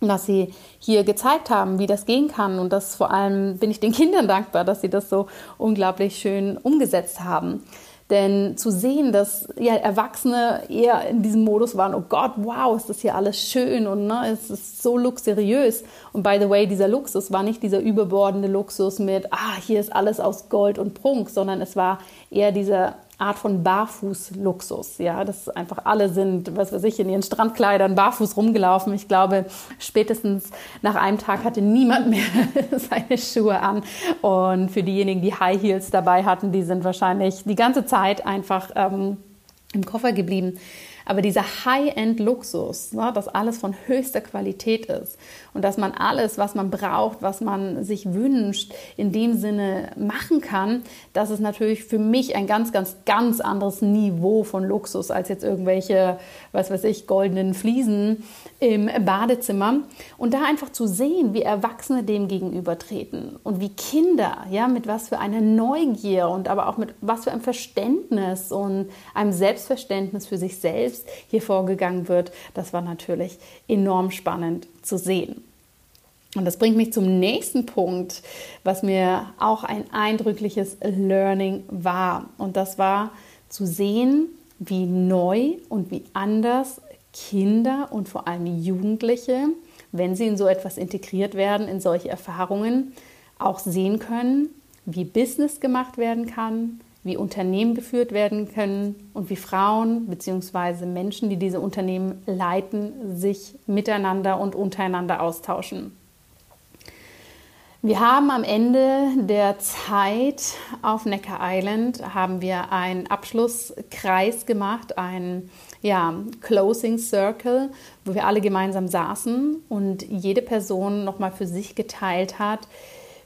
dass sie hier gezeigt haben, wie das gehen kann. Und das vor allem bin ich den Kindern dankbar, dass sie das so unglaublich schön umgesetzt haben. Denn zu sehen, dass ja, Erwachsene eher in diesem Modus waren, oh Gott, wow, ist das hier alles schön und ne, es ist so luxuriös. Und by the way, dieser Luxus war nicht dieser überbordende Luxus mit, ah, hier ist alles aus Gold und Prunk, sondern es war eher dieser Art von Barfußluxus. Ja, das einfach alle sind, was weiß ich, in ihren Strandkleidern barfuß rumgelaufen. Ich glaube, spätestens nach einem Tag hatte niemand mehr seine Schuhe an. Und für diejenigen, die High Heels dabei hatten, die sind wahrscheinlich die ganze Zeit einfach ähm, im Koffer geblieben. Aber dieser High-End-Luxus, ne, dass alles von höchster Qualität ist und dass man alles, was man braucht, was man sich wünscht, in dem Sinne machen kann, das ist natürlich für mich ein ganz, ganz, ganz anderes Niveau von Luxus als jetzt irgendwelche, was weiß ich, goldenen Fliesen im Badezimmer. Und da einfach zu sehen, wie Erwachsene dem gegenübertreten und wie Kinder, ja, mit was für einer Neugier und aber auch mit was für einem Verständnis und einem Selbstverständnis für sich selbst selbst hier vorgegangen wird, das war natürlich enorm spannend zu sehen. Und das bringt mich zum nächsten Punkt, was mir auch ein eindrückliches Learning war. Und das war zu sehen, wie neu und wie anders Kinder und vor allem Jugendliche, wenn sie in so etwas integriert werden, in solche Erfahrungen, auch sehen können, wie Business gemacht werden kann, wie Unternehmen geführt werden können und wie Frauen bzw. Menschen, die diese Unternehmen leiten, sich miteinander und untereinander austauschen. Wir haben am Ende der Zeit auf Necker Island haben wir einen Abschlusskreis gemacht, einen ja, Closing Circle, wo wir alle gemeinsam saßen und jede Person nochmal für sich geteilt hat,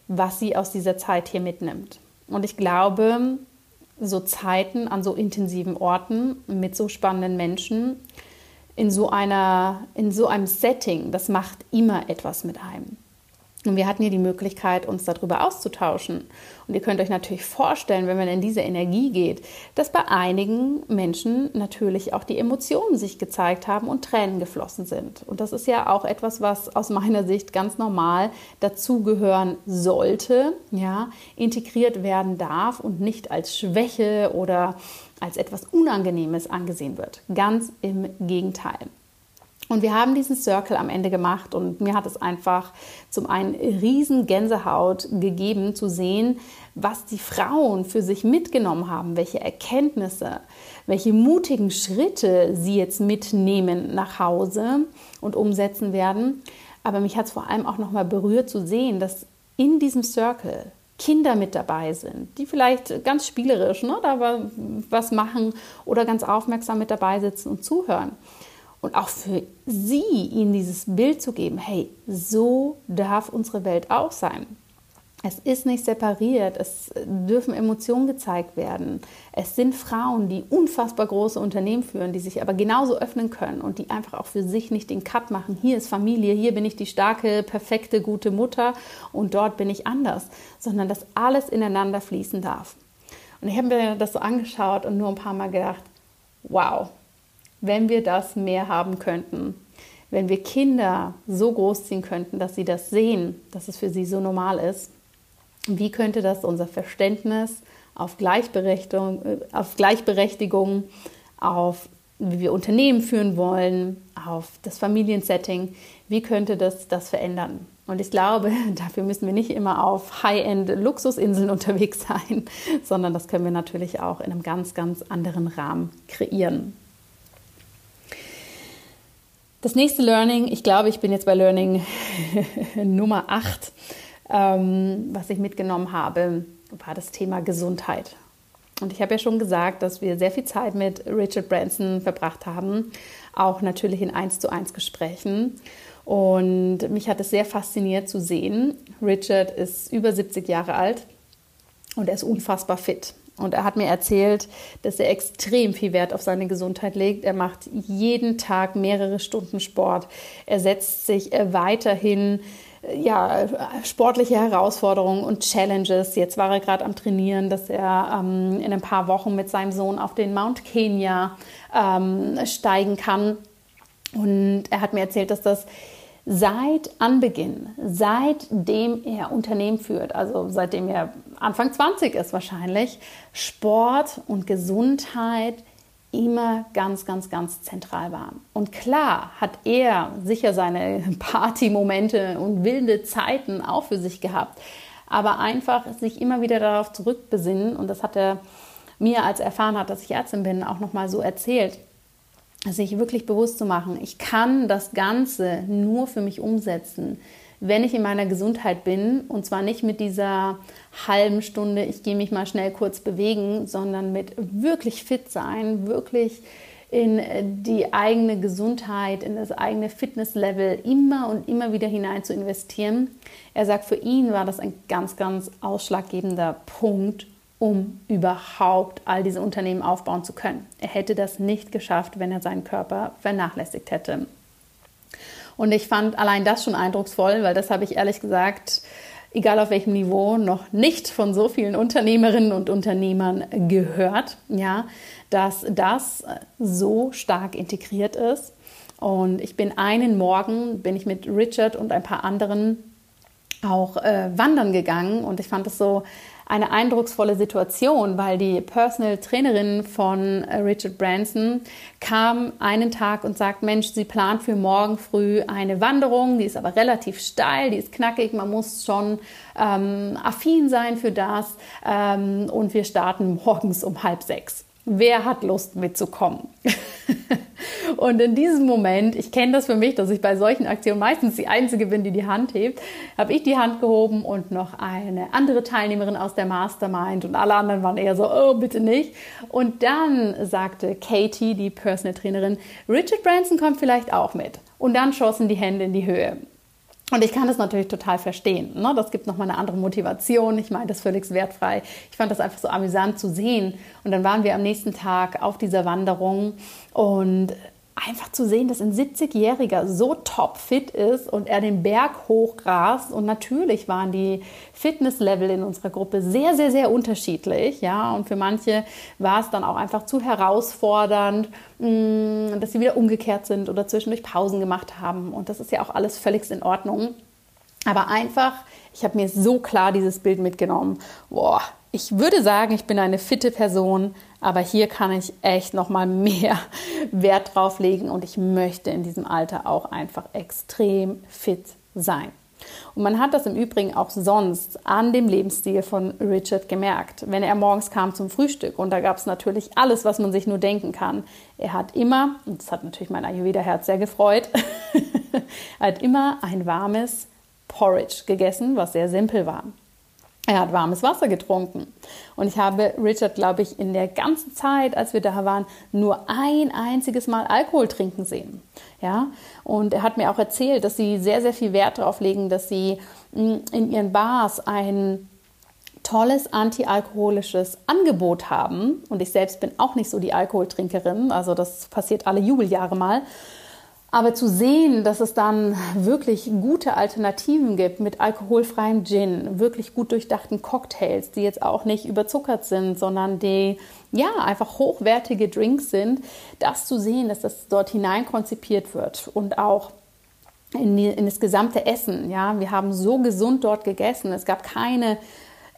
was sie aus dieser Zeit hier mitnimmt. Und ich glaube, so Zeiten an so intensiven Orten mit so spannenden Menschen in so, einer, in so einem Setting, das macht immer etwas mit einem. Und wir hatten hier die Möglichkeit, uns darüber auszutauschen. Und ihr könnt euch natürlich vorstellen, wenn man in diese Energie geht, dass bei einigen Menschen natürlich auch die Emotionen sich gezeigt haben und Tränen geflossen sind. Und das ist ja auch etwas, was aus meiner Sicht ganz normal dazugehören sollte, ja, integriert werden darf und nicht als Schwäche oder als etwas Unangenehmes angesehen wird. Ganz im Gegenteil. Und wir haben diesen Circle am Ende gemacht und mir hat es einfach zum einen riesen Gänsehaut gegeben zu sehen, was die Frauen für sich mitgenommen haben, welche Erkenntnisse, welche mutigen Schritte sie jetzt mitnehmen nach Hause und umsetzen werden. Aber mich hat es vor allem auch nochmal berührt zu sehen, dass in diesem Circle Kinder mit dabei sind, die vielleicht ganz spielerisch ne, da was machen oder ganz aufmerksam mit dabei sitzen und zuhören und auch für sie ihnen dieses Bild zu geben, hey, so darf unsere Welt auch sein. Es ist nicht separiert, es dürfen Emotionen gezeigt werden. Es sind Frauen, die unfassbar große Unternehmen führen, die sich aber genauso öffnen können und die einfach auch für sich nicht den Cut machen. Hier ist Familie, hier bin ich die starke, perfekte, gute Mutter und dort bin ich anders, sondern dass alles ineinander fließen darf. Und ich habe mir das so angeschaut und nur ein paar Mal gedacht, wow, wenn wir das mehr haben könnten. Wenn wir Kinder so großziehen könnten, dass sie das sehen, dass es für sie so normal ist, wie könnte das unser Verständnis auf Gleichberechtigung, äh, auf, Gleichberechtigung, auf wie wir Unternehmen führen wollen, auf das Familiensetting, wie könnte das das verändern? Und ich glaube, dafür müssen wir nicht immer auf High-End-Luxusinseln unterwegs sein, sondern das können wir natürlich auch in einem ganz, ganz anderen Rahmen kreieren. Das nächste Learning, ich glaube, ich bin jetzt bei Learning Nummer 8, ähm, was ich mitgenommen habe, war das Thema Gesundheit. Und ich habe ja schon gesagt, dass wir sehr viel Zeit mit Richard Branson verbracht haben, auch natürlich in 1 zu 1 Gesprächen. Und mich hat es sehr fasziniert zu sehen. Richard ist über 70 Jahre alt und er ist unfassbar fit. Und er hat mir erzählt, dass er extrem viel Wert auf seine Gesundheit legt. Er macht jeden Tag mehrere Stunden Sport. Er setzt sich weiterhin ja, sportliche Herausforderungen und Challenges. Jetzt war er gerade am Trainieren, dass er ähm, in ein paar Wochen mit seinem Sohn auf den Mount Kenya ähm, steigen kann. Und er hat mir erzählt, dass das seit Anbeginn, seitdem er Unternehmen führt, also seitdem er Anfang 20 ist wahrscheinlich, Sport und Gesundheit immer ganz, ganz, ganz zentral waren. Und klar hat er sicher seine Partymomente und wilde Zeiten auch für sich gehabt, aber einfach sich immer wieder darauf zurückbesinnen und das hat er mir, als er erfahren hat, dass ich Ärztin bin, auch nochmal so erzählt sich wirklich bewusst zu machen, ich kann das Ganze nur für mich umsetzen, wenn ich in meiner Gesundheit bin und zwar nicht mit dieser halben Stunde, ich gehe mich mal schnell kurz bewegen, sondern mit wirklich fit sein, wirklich in die eigene Gesundheit, in das eigene Fitnesslevel immer und immer wieder hinein zu investieren. Er sagt, für ihn war das ein ganz, ganz ausschlaggebender Punkt, um überhaupt all diese Unternehmen aufbauen zu können. Er hätte das nicht geschafft, wenn er seinen Körper vernachlässigt hätte. Und ich fand allein das schon eindrucksvoll, weil das habe ich ehrlich gesagt, egal auf welchem Niveau, noch nicht von so vielen Unternehmerinnen und Unternehmern gehört, ja, dass das so stark integriert ist. Und ich bin einen Morgen, bin ich mit Richard und ein paar anderen auch äh, wandern gegangen und ich fand es so eine eindrucksvolle Situation, weil die Personal Trainerin von äh, Richard Branson kam einen Tag und sagt, Mensch, sie plant für morgen früh eine Wanderung, die ist aber relativ steil, die ist knackig, man muss schon ähm, affin sein für das. Ähm, und wir starten morgens um halb sechs. Wer hat Lust mitzukommen? und in diesem Moment, ich kenne das für mich, dass ich bei solchen Aktionen meistens die Einzige bin, die die Hand hebt, habe ich die Hand gehoben und noch eine andere Teilnehmerin aus der Mastermind und alle anderen waren eher so, oh, bitte nicht. Und dann sagte Katie, die Personal Trainerin, Richard Branson kommt vielleicht auch mit. Und dann schossen die Hände in die Höhe. Und ich kann das natürlich total verstehen. Ne? Das gibt nochmal eine andere Motivation. Ich meine, das völlig wertfrei. Ich fand das einfach so amüsant zu sehen. Und dann waren wir am nächsten Tag auf dieser Wanderung und einfach zu sehen, dass ein 70-Jähriger so topfit ist und er den Berg hochgrast. Und natürlich waren die Fitnesslevel in unserer Gruppe sehr, sehr, sehr unterschiedlich. Ja, und für manche war es dann auch einfach zu herausfordernd, mm, dass sie wieder umgekehrt sind oder zwischendurch Pausen gemacht haben. Und das ist ja auch alles völlig in Ordnung. Aber einfach, ich habe mir so klar dieses Bild mitgenommen. Boah, ich würde sagen, ich bin eine fitte Person, aber hier kann ich echt noch mal mehr Wert drauf legen und ich möchte in diesem Alter auch einfach extrem fit sein. Und man hat das im Übrigen auch sonst an dem Lebensstil von Richard gemerkt. Wenn er morgens kam zum Frühstück und da gab es natürlich alles, was man sich nur denken kann. Er hat immer, und das hat natürlich mein Ayurveda-Herz sehr gefreut, er hat immer ein warmes Porridge gegessen, was sehr simpel war. Er hat warmes Wasser getrunken. Und ich habe Richard, glaube ich, in der ganzen Zeit, als wir da waren, nur ein einziges Mal Alkohol trinken sehen. Ja, und er hat mir auch erzählt, dass sie sehr, sehr viel Wert darauf legen, dass sie mm, in ihren Bars ein tolles antialkoholisches Angebot haben. Und ich selbst bin auch nicht so die Alkoholtrinkerin, also das passiert alle Jubeljahre mal. Aber zu sehen, dass es dann wirklich gute Alternativen gibt mit alkoholfreiem Gin, wirklich gut durchdachten Cocktails, die jetzt auch nicht überzuckert sind, sondern die ja einfach hochwertige Drinks sind, das zu sehen, dass das dort hinein konzipiert wird und auch in, die, in das gesamte Essen. Ja, wir haben so gesund dort gegessen. Es gab keine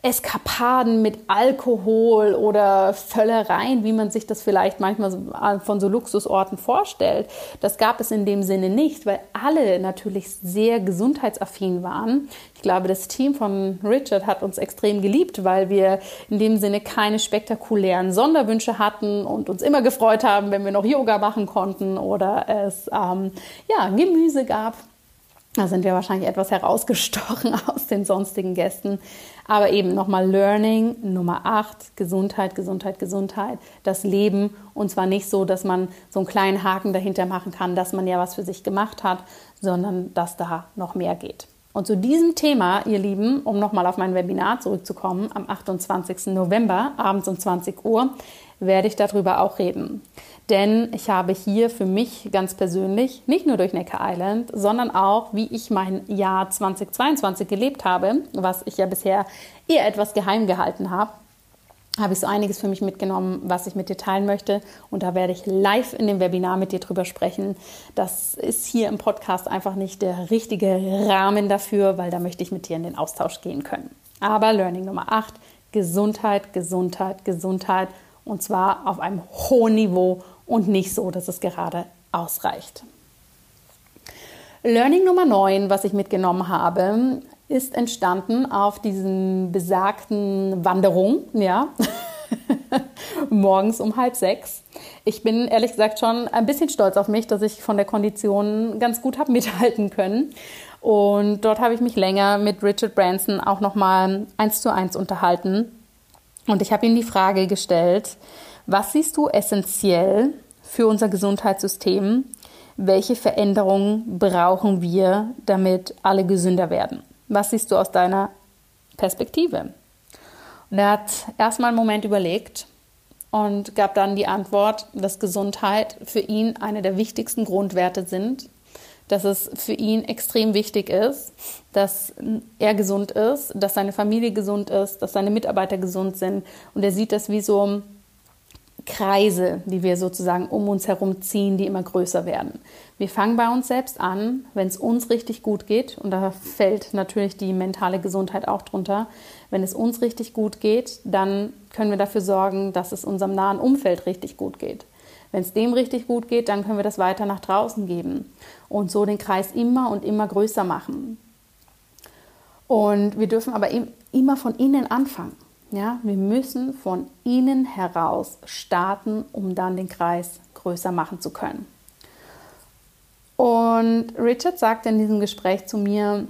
Eskapaden mit Alkohol oder Völlereien, wie man sich das vielleicht manchmal von so Luxusorten vorstellt. Das gab es in dem Sinne nicht, weil alle natürlich sehr gesundheitsaffin waren. Ich glaube, das Team von Richard hat uns extrem geliebt, weil wir in dem Sinne keine spektakulären Sonderwünsche hatten und uns immer gefreut haben, wenn wir noch Yoga machen konnten oder es ähm, ja, Gemüse gab. Da sind wir wahrscheinlich etwas herausgestochen aus den sonstigen Gästen. Aber eben nochmal Learning Nummer 8, Gesundheit, Gesundheit, Gesundheit, das Leben. Und zwar nicht so, dass man so einen kleinen Haken dahinter machen kann, dass man ja was für sich gemacht hat, sondern dass da noch mehr geht. Und zu diesem Thema, ihr Lieben, um nochmal auf mein Webinar zurückzukommen, am 28. November abends um 20 Uhr, werde ich darüber auch reden. Denn ich habe hier für mich ganz persönlich, nicht nur durch Necker Island, sondern auch, wie ich mein Jahr 2022 gelebt habe, was ich ja bisher eher etwas geheim gehalten habe, habe ich so einiges für mich mitgenommen, was ich mit dir teilen möchte. Und da werde ich live in dem Webinar mit dir drüber sprechen. Das ist hier im Podcast einfach nicht der richtige Rahmen dafür, weil da möchte ich mit dir in den Austausch gehen können. Aber Learning Nummer 8, Gesundheit, Gesundheit, Gesundheit. Und zwar auf einem hohen Niveau und nicht so, dass es gerade ausreicht. Learning Nummer 9, was ich mitgenommen habe, ist entstanden auf diesen besagten Wanderungen, ja, morgens um halb sechs. Ich bin ehrlich gesagt schon ein bisschen stolz auf mich, dass ich von der Kondition ganz gut habe mithalten können. Und dort habe ich mich länger mit Richard Branson auch nochmal eins zu eins unterhalten. Und ich habe ihm die Frage gestellt, was siehst du essentiell für unser Gesundheitssystem? Welche Veränderungen brauchen wir, damit alle gesünder werden? Was siehst du aus deiner Perspektive? Und er hat erstmal einen Moment überlegt und gab dann die Antwort, dass Gesundheit für ihn eine der wichtigsten Grundwerte sind, dass es für ihn extrem wichtig ist, dass er gesund ist, dass seine Familie gesund ist, dass seine Mitarbeiter gesund sind. Und er sieht das wie so Kreise, die wir sozusagen um uns herum ziehen, die immer größer werden. Wir fangen bei uns selbst an, wenn es uns richtig gut geht, und da fällt natürlich die mentale Gesundheit auch drunter. Wenn es uns richtig gut geht, dann können wir dafür sorgen, dass es unserem nahen Umfeld richtig gut geht. Wenn es dem richtig gut geht, dann können wir das weiter nach draußen geben und so den Kreis immer und immer größer machen. Und wir dürfen aber immer von innen anfangen. Ja, wir müssen von innen heraus starten, um dann den Kreis größer machen zu können. Und Richard sagte in diesem Gespräch zu mir,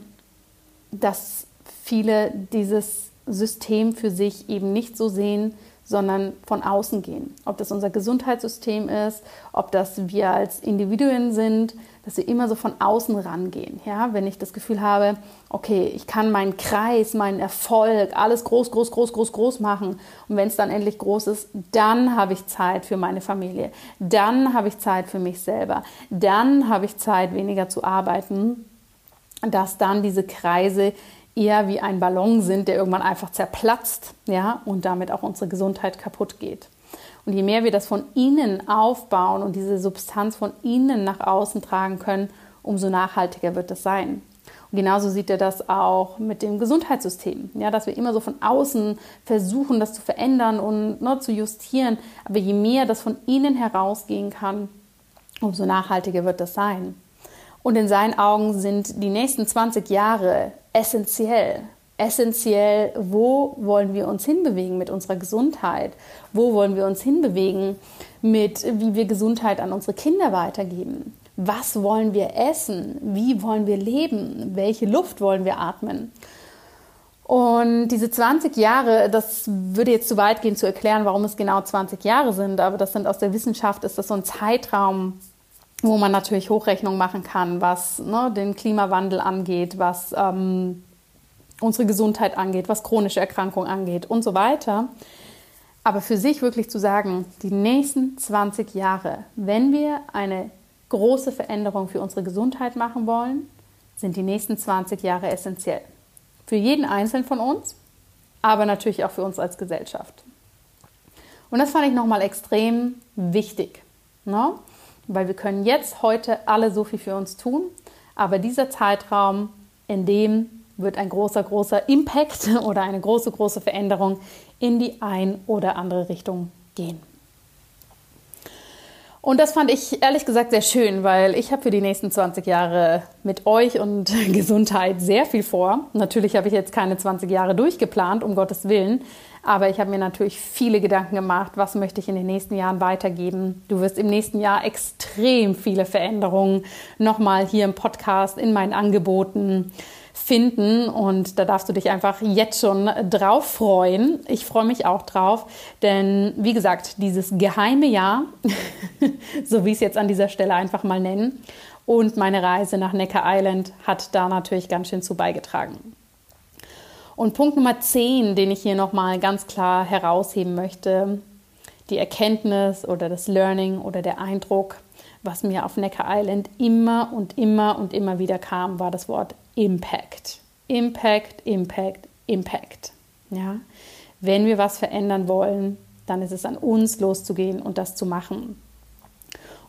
dass viele dieses System für sich eben nicht so sehen, sondern von außen gehen. Ob das unser Gesundheitssystem ist, ob das wir als Individuen sind, dass wir immer so von außen rangehen. Ja, wenn ich das Gefühl habe, okay, ich kann meinen Kreis, meinen Erfolg, alles groß, groß, groß, groß, groß machen. Und wenn es dann endlich groß ist, dann habe ich Zeit für meine Familie. Dann habe ich Zeit für mich selber. Dann habe ich Zeit, weniger zu arbeiten. Dass dann diese Kreise eher wie ein Ballon sind, der irgendwann einfach zerplatzt, ja, und damit auch unsere Gesundheit kaputt geht. Und je mehr wir das von innen aufbauen und diese Substanz von innen nach außen tragen können, umso nachhaltiger wird das sein. Und genauso sieht er das auch mit dem Gesundheitssystem, ja, dass wir immer so von außen versuchen, das zu verändern und ne, zu justieren. Aber je mehr das von innen herausgehen kann, umso nachhaltiger wird das sein. Und in seinen Augen sind die nächsten 20 Jahre essentiell. Essentiell, wo wollen wir uns hinbewegen mit unserer Gesundheit? Wo wollen wir uns hinbewegen mit, wie wir Gesundheit an unsere Kinder weitergeben? Was wollen wir essen? Wie wollen wir leben? Welche Luft wollen wir atmen? Und diese 20 Jahre, das würde jetzt zu weit gehen zu erklären, warum es genau 20 Jahre sind, aber das sind aus der Wissenschaft, ist das so ein Zeitraum, wo man natürlich Hochrechnung machen kann, was ne, den Klimawandel angeht, was ähm, unsere Gesundheit angeht, was chronische Erkrankungen angeht und so weiter. Aber für sich wirklich zu sagen, die nächsten 20 Jahre, wenn wir eine große Veränderung für unsere Gesundheit machen wollen, sind die nächsten 20 Jahre essentiell. Für jeden Einzelnen von uns, aber natürlich auch für uns als Gesellschaft. Und das fand ich nochmal extrem wichtig. Ne? Weil wir können jetzt heute alle so viel für uns tun, aber dieser Zeitraum, in dem wird ein großer, großer Impact oder eine große, große Veränderung in die ein oder andere Richtung gehen. Und das fand ich ehrlich gesagt sehr schön, weil ich habe für die nächsten 20 Jahre mit euch und Gesundheit sehr viel vor. Natürlich habe ich jetzt keine 20 Jahre durchgeplant, um Gottes Willen. Aber ich habe mir natürlich viele Gedanken gemacht, was möchte ich in den nächsten Jahren weitergeben. Du wirst im nächsten Jahr extrem viele Veränderungen nochmal hier im Podcast, in meinen Angeboten finden und da darfst du dich einfach jetzt schon drauf freuen. Ich freue mich auch drauf, denn wie gesagt, dieses geheime Jahr, so wie ich es jetzt an dieser Stelle einfach mal nennen, und meine Reise nach Necker Island hat da natürlich ganz schön zu beigetragen. Und Punkt Nummer 10, den ich hier nochmal ganz klar herausheben möchte, die Erkenntnis oder das Learning oder der Eindruck, was mir auf Necker Island immer und immer und immer wieder kam, war das Wort Impact. Impact, Impact, Impact. Ja? Wenn wir was verändern wollen, dann ist es an uns loszugehen und das zu machen.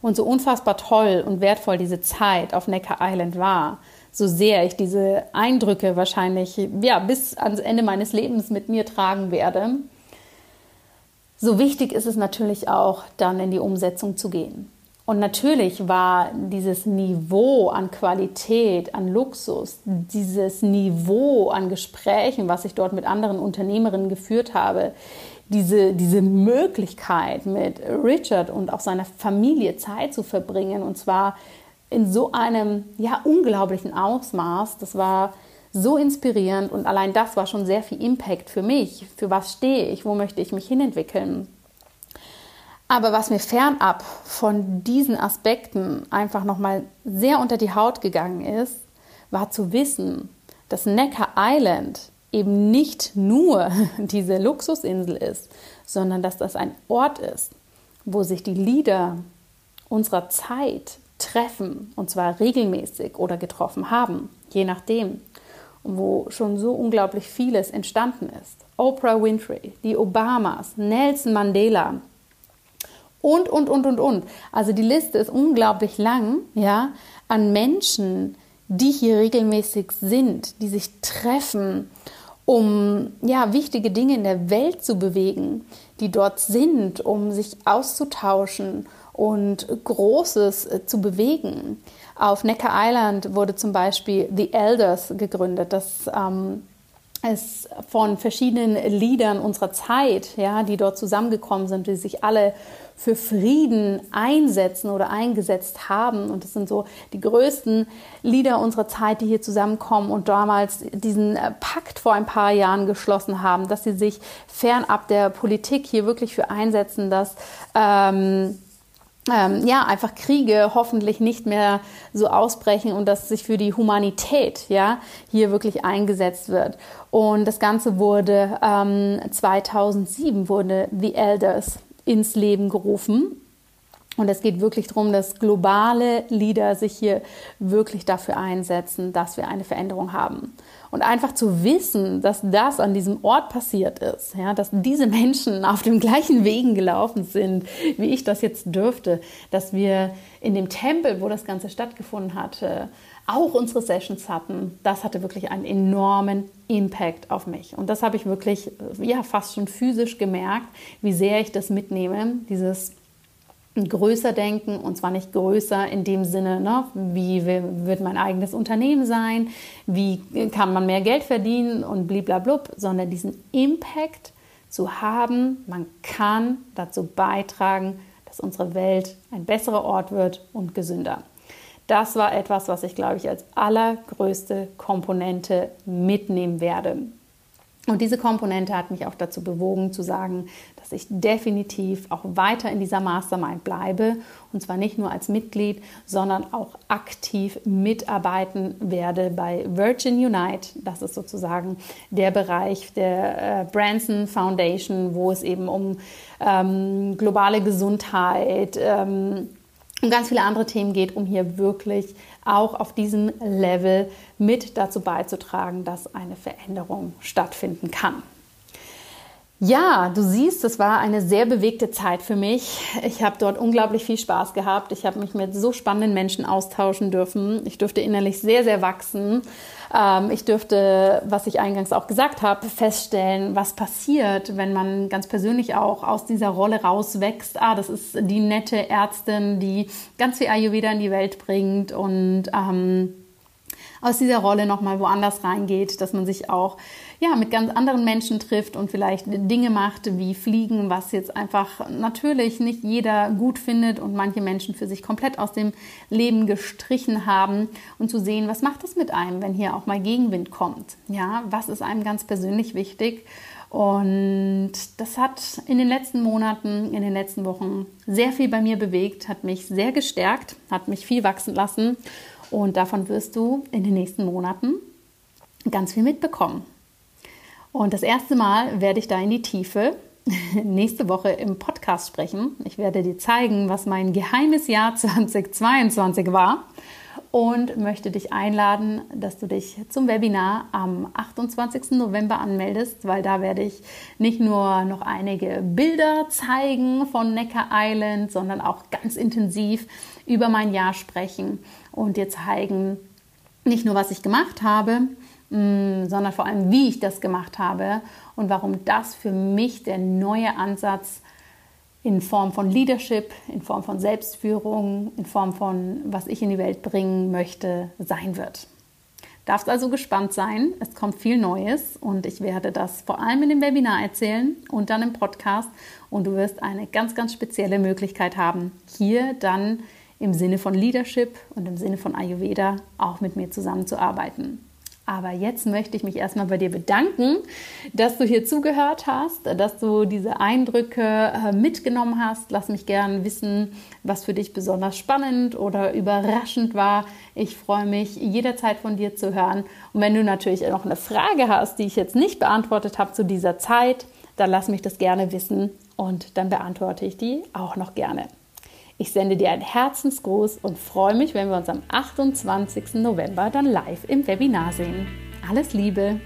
Und so unfassbar toll und wertvoll diese Zeit auf Necker Island war, so sehr ich diese Eindrücke wahrscheinlich ja, bis ans Ende meines Lebens mit mir tragen werde, so wichtig ist es natürlich auch, dann in die Umsetzung zu gehen. Und natürlich war dieses Niveau an Qualität, an Luxus, dieses Niveau an Gesprächen, was ich dort mit anderen Unternehmerinnen geführt habe, diese, diese Möglichkeit mit Richard und auch seiner Familie Zeit zu verbringen und zwar in so einem ja unglaublichen Ausmaß. Das war so inspirierend und allein das war schon sehr viel Impact für mich. Für was stehe ich? Wo möchte ich mich hinentwickeln? Aber was mir fernab von diesen Aspekten einfach nochmal sehr unter die Haut gegangen ist, war zu wissen, dass Necker Island eben nicht nur diese Luxusinsel ist, sondern dass das ein Ort ist, wo sich die Leader unserer Zeit treffen, und zwar regelmäßig oder getroffen haben, je nachdem, wo schon so unglaublich vieles entstanden ist. Oprah Winfrey, die Obamas, Nelson Mandela und, und, und, und, und. Also die Liste ist unglaublich lang, ja, an Menschen, die hier regelmäßig sind, die sich treffen, um ja, wichtige Dinge in der Welt zu bewegen, die dort sind, um sich auszutauschen und Großes äh, zu bewegen. Auf Necker Island wurde zum Beispiel The Elders gegründet. Das ähm, es von verschiedenen Liedern unserer Zeit, ja, die dort zusammengekommen sind, die sich alle für Frieden einsetzen oder eingesetzt haben. Und das sind so die größten Lieder unserer Zeit, die hier zusammenkommen und damals diesen äh, Pakt vor ein paar Jahren geschlossen haben, dass sie sich fernab der Politik hier wirklich für einsetzen, dass ähm, ähm, ja, einfach Kriege hoffentlich nicht mehr so ausbrechen und dass sich für die Humanität ja hier wirklich eingesetzt wird. Und das Ganze wurde ähm, 2007 wurde The Elders ins Leben gerufen. Und es geht wirklich darum, dass globale Leader sich hier wirklich dafür einsetzen, dass wir eine Veränderung haben. Und einfach zu wissen, dass das an diesem Ort passiert ist, ja, dass diese Menschen auf dem gleichen Wegen gelaufen sind, wie ich das jetzt dürfte, dass wir in dem Tempel, wo das Ganze stattgefunden hatte, auch unsere Sessions hatten, das hatte wirklich einen enormen Impact auf mich. Und das habe ich wirklich, ja, fast schon physisch gemerkt, wie sehr ich das mitnehme, dieses größer denken und zwar nicht größer in dem Sinne, ne, wie wird mein eigenes Unternehmen sein, wie kann man mehr Geld verdienen und bliblablub, sondern diesen Impact zu haben, man kann dazu beitragen, dass unsere Welt ein besserer Ort wird und gesünder. Das war etwas, was ich, glaube ich, als allergrößte Komponente mitnehmen werde. Und diese Komponente hat mich auch dazu bewogen zu sagen, dass ich definitiv auch weiter in dieser Mastermind bleibe und zwar nicht nur als Mitglied, sondern auch aktiv mitarbeiten werde bei Virgin Unite. Das ist sozusagen der Bereich der äh, Branson Foundation, wo es eben um ähm, globale Gesundheit, ähm, und ganz viele andere Themen geht, um hier wirklich auch auf diesem Level mit dazu beizutragen, dass eine Veränderung stattfinden kann. Ja, du siehst, es war eine sehr bewegte Zeit für mich. Ich habe dort unglaublich viel Spaß gehabt. Ich habe mich mit so spannenden Menschen austauschen dürfen. Ich durfte innerlich sehr, sehr wachsen. Ähm, ich dürfte, was ich eingangs auch gesagt habe, feststellen, was passiert, wenn man ganz persönlich auch aus dieser Rolle rauswächst. Ah, das ist die nette Ärztin, die ganz viel Ayurveda in die Welt bringt und ähm, aus dieser Rolle nochmal woanders reingeht, dass man sich auch ja, mit ganz anderen Menschen trifft und vielleicht Dinge macht wie Fliegen, was jetzt einfach natürlich nicht jeder gut findet und manche Menschen für sich komplett aus dem Leben gestrichen haben und zu sehen, was macht das mit einem, wenn hier auch mal Gegenwind kommt. Ja, was ist einem ganz persönlich wichtig? Und das hat in den letzten Monaten, in den letzten Wochen sehr viel bei mir bewegt, hat mich sehr gestärkt, hat mich viel wachsen lassen. Und davon wirst du in den nächsten Monaten ganz viel mitbekommen. Und das erste Mal werde ich da in die Tiefe nächste Woche im Podcast sprechen. Ich werde dir zeigen, was mein geheimes Jahr 2022 war und möchte dich einladen, dass du dich zum Webinar am 28. November anmeldest, weil da werde ich nicht nur noch einige Bilder zeigen von Necker Island, sondern auch ganz intensiv über mein Jahr sprechen und dir zeigen, nicht nur was ich gemacht habe, sondern vor allem, wie ich das gemacht habe und warum das für mich der neue Ansatz in Form von Leadership, in Form von Selbstführung, in Form von, was ich in die Welt bringen möchte, sein wird. Darfst also gespannt sein. Es kommt viel Neues und ich werde das vor allem in dem Webinar erzählen und dann im Podcast. Und du wirst eine ganz, ganz spezielle Möglichkeit haben, hier dann im Sinne von Leadership und im Sinne von Ayurveda auch mit mir zusammenzuarbeiten. Aber jetzt möchte ich mich erstmal bei dir bedanken, dass du hier zugehört hast, dass du diese Eindrücke äh, mitgenommen hast. Lass mich gerne wissen, was für dich besonders spannend oder überraschend war. Ich freue mich jederzeit von dir zu hören. Und wenn du natürlich noch eine Frage hast, die ich jetzt nicht beantwortet habe zu dieser Zeit, dann lass mich das gerne wissen und dann beantworte ich die auch noch gerne. Ich sende dir einen Herzensgruß und freue mich, wenn wir uns am 28. November dann live im Webinar sehen. Alles Liebe!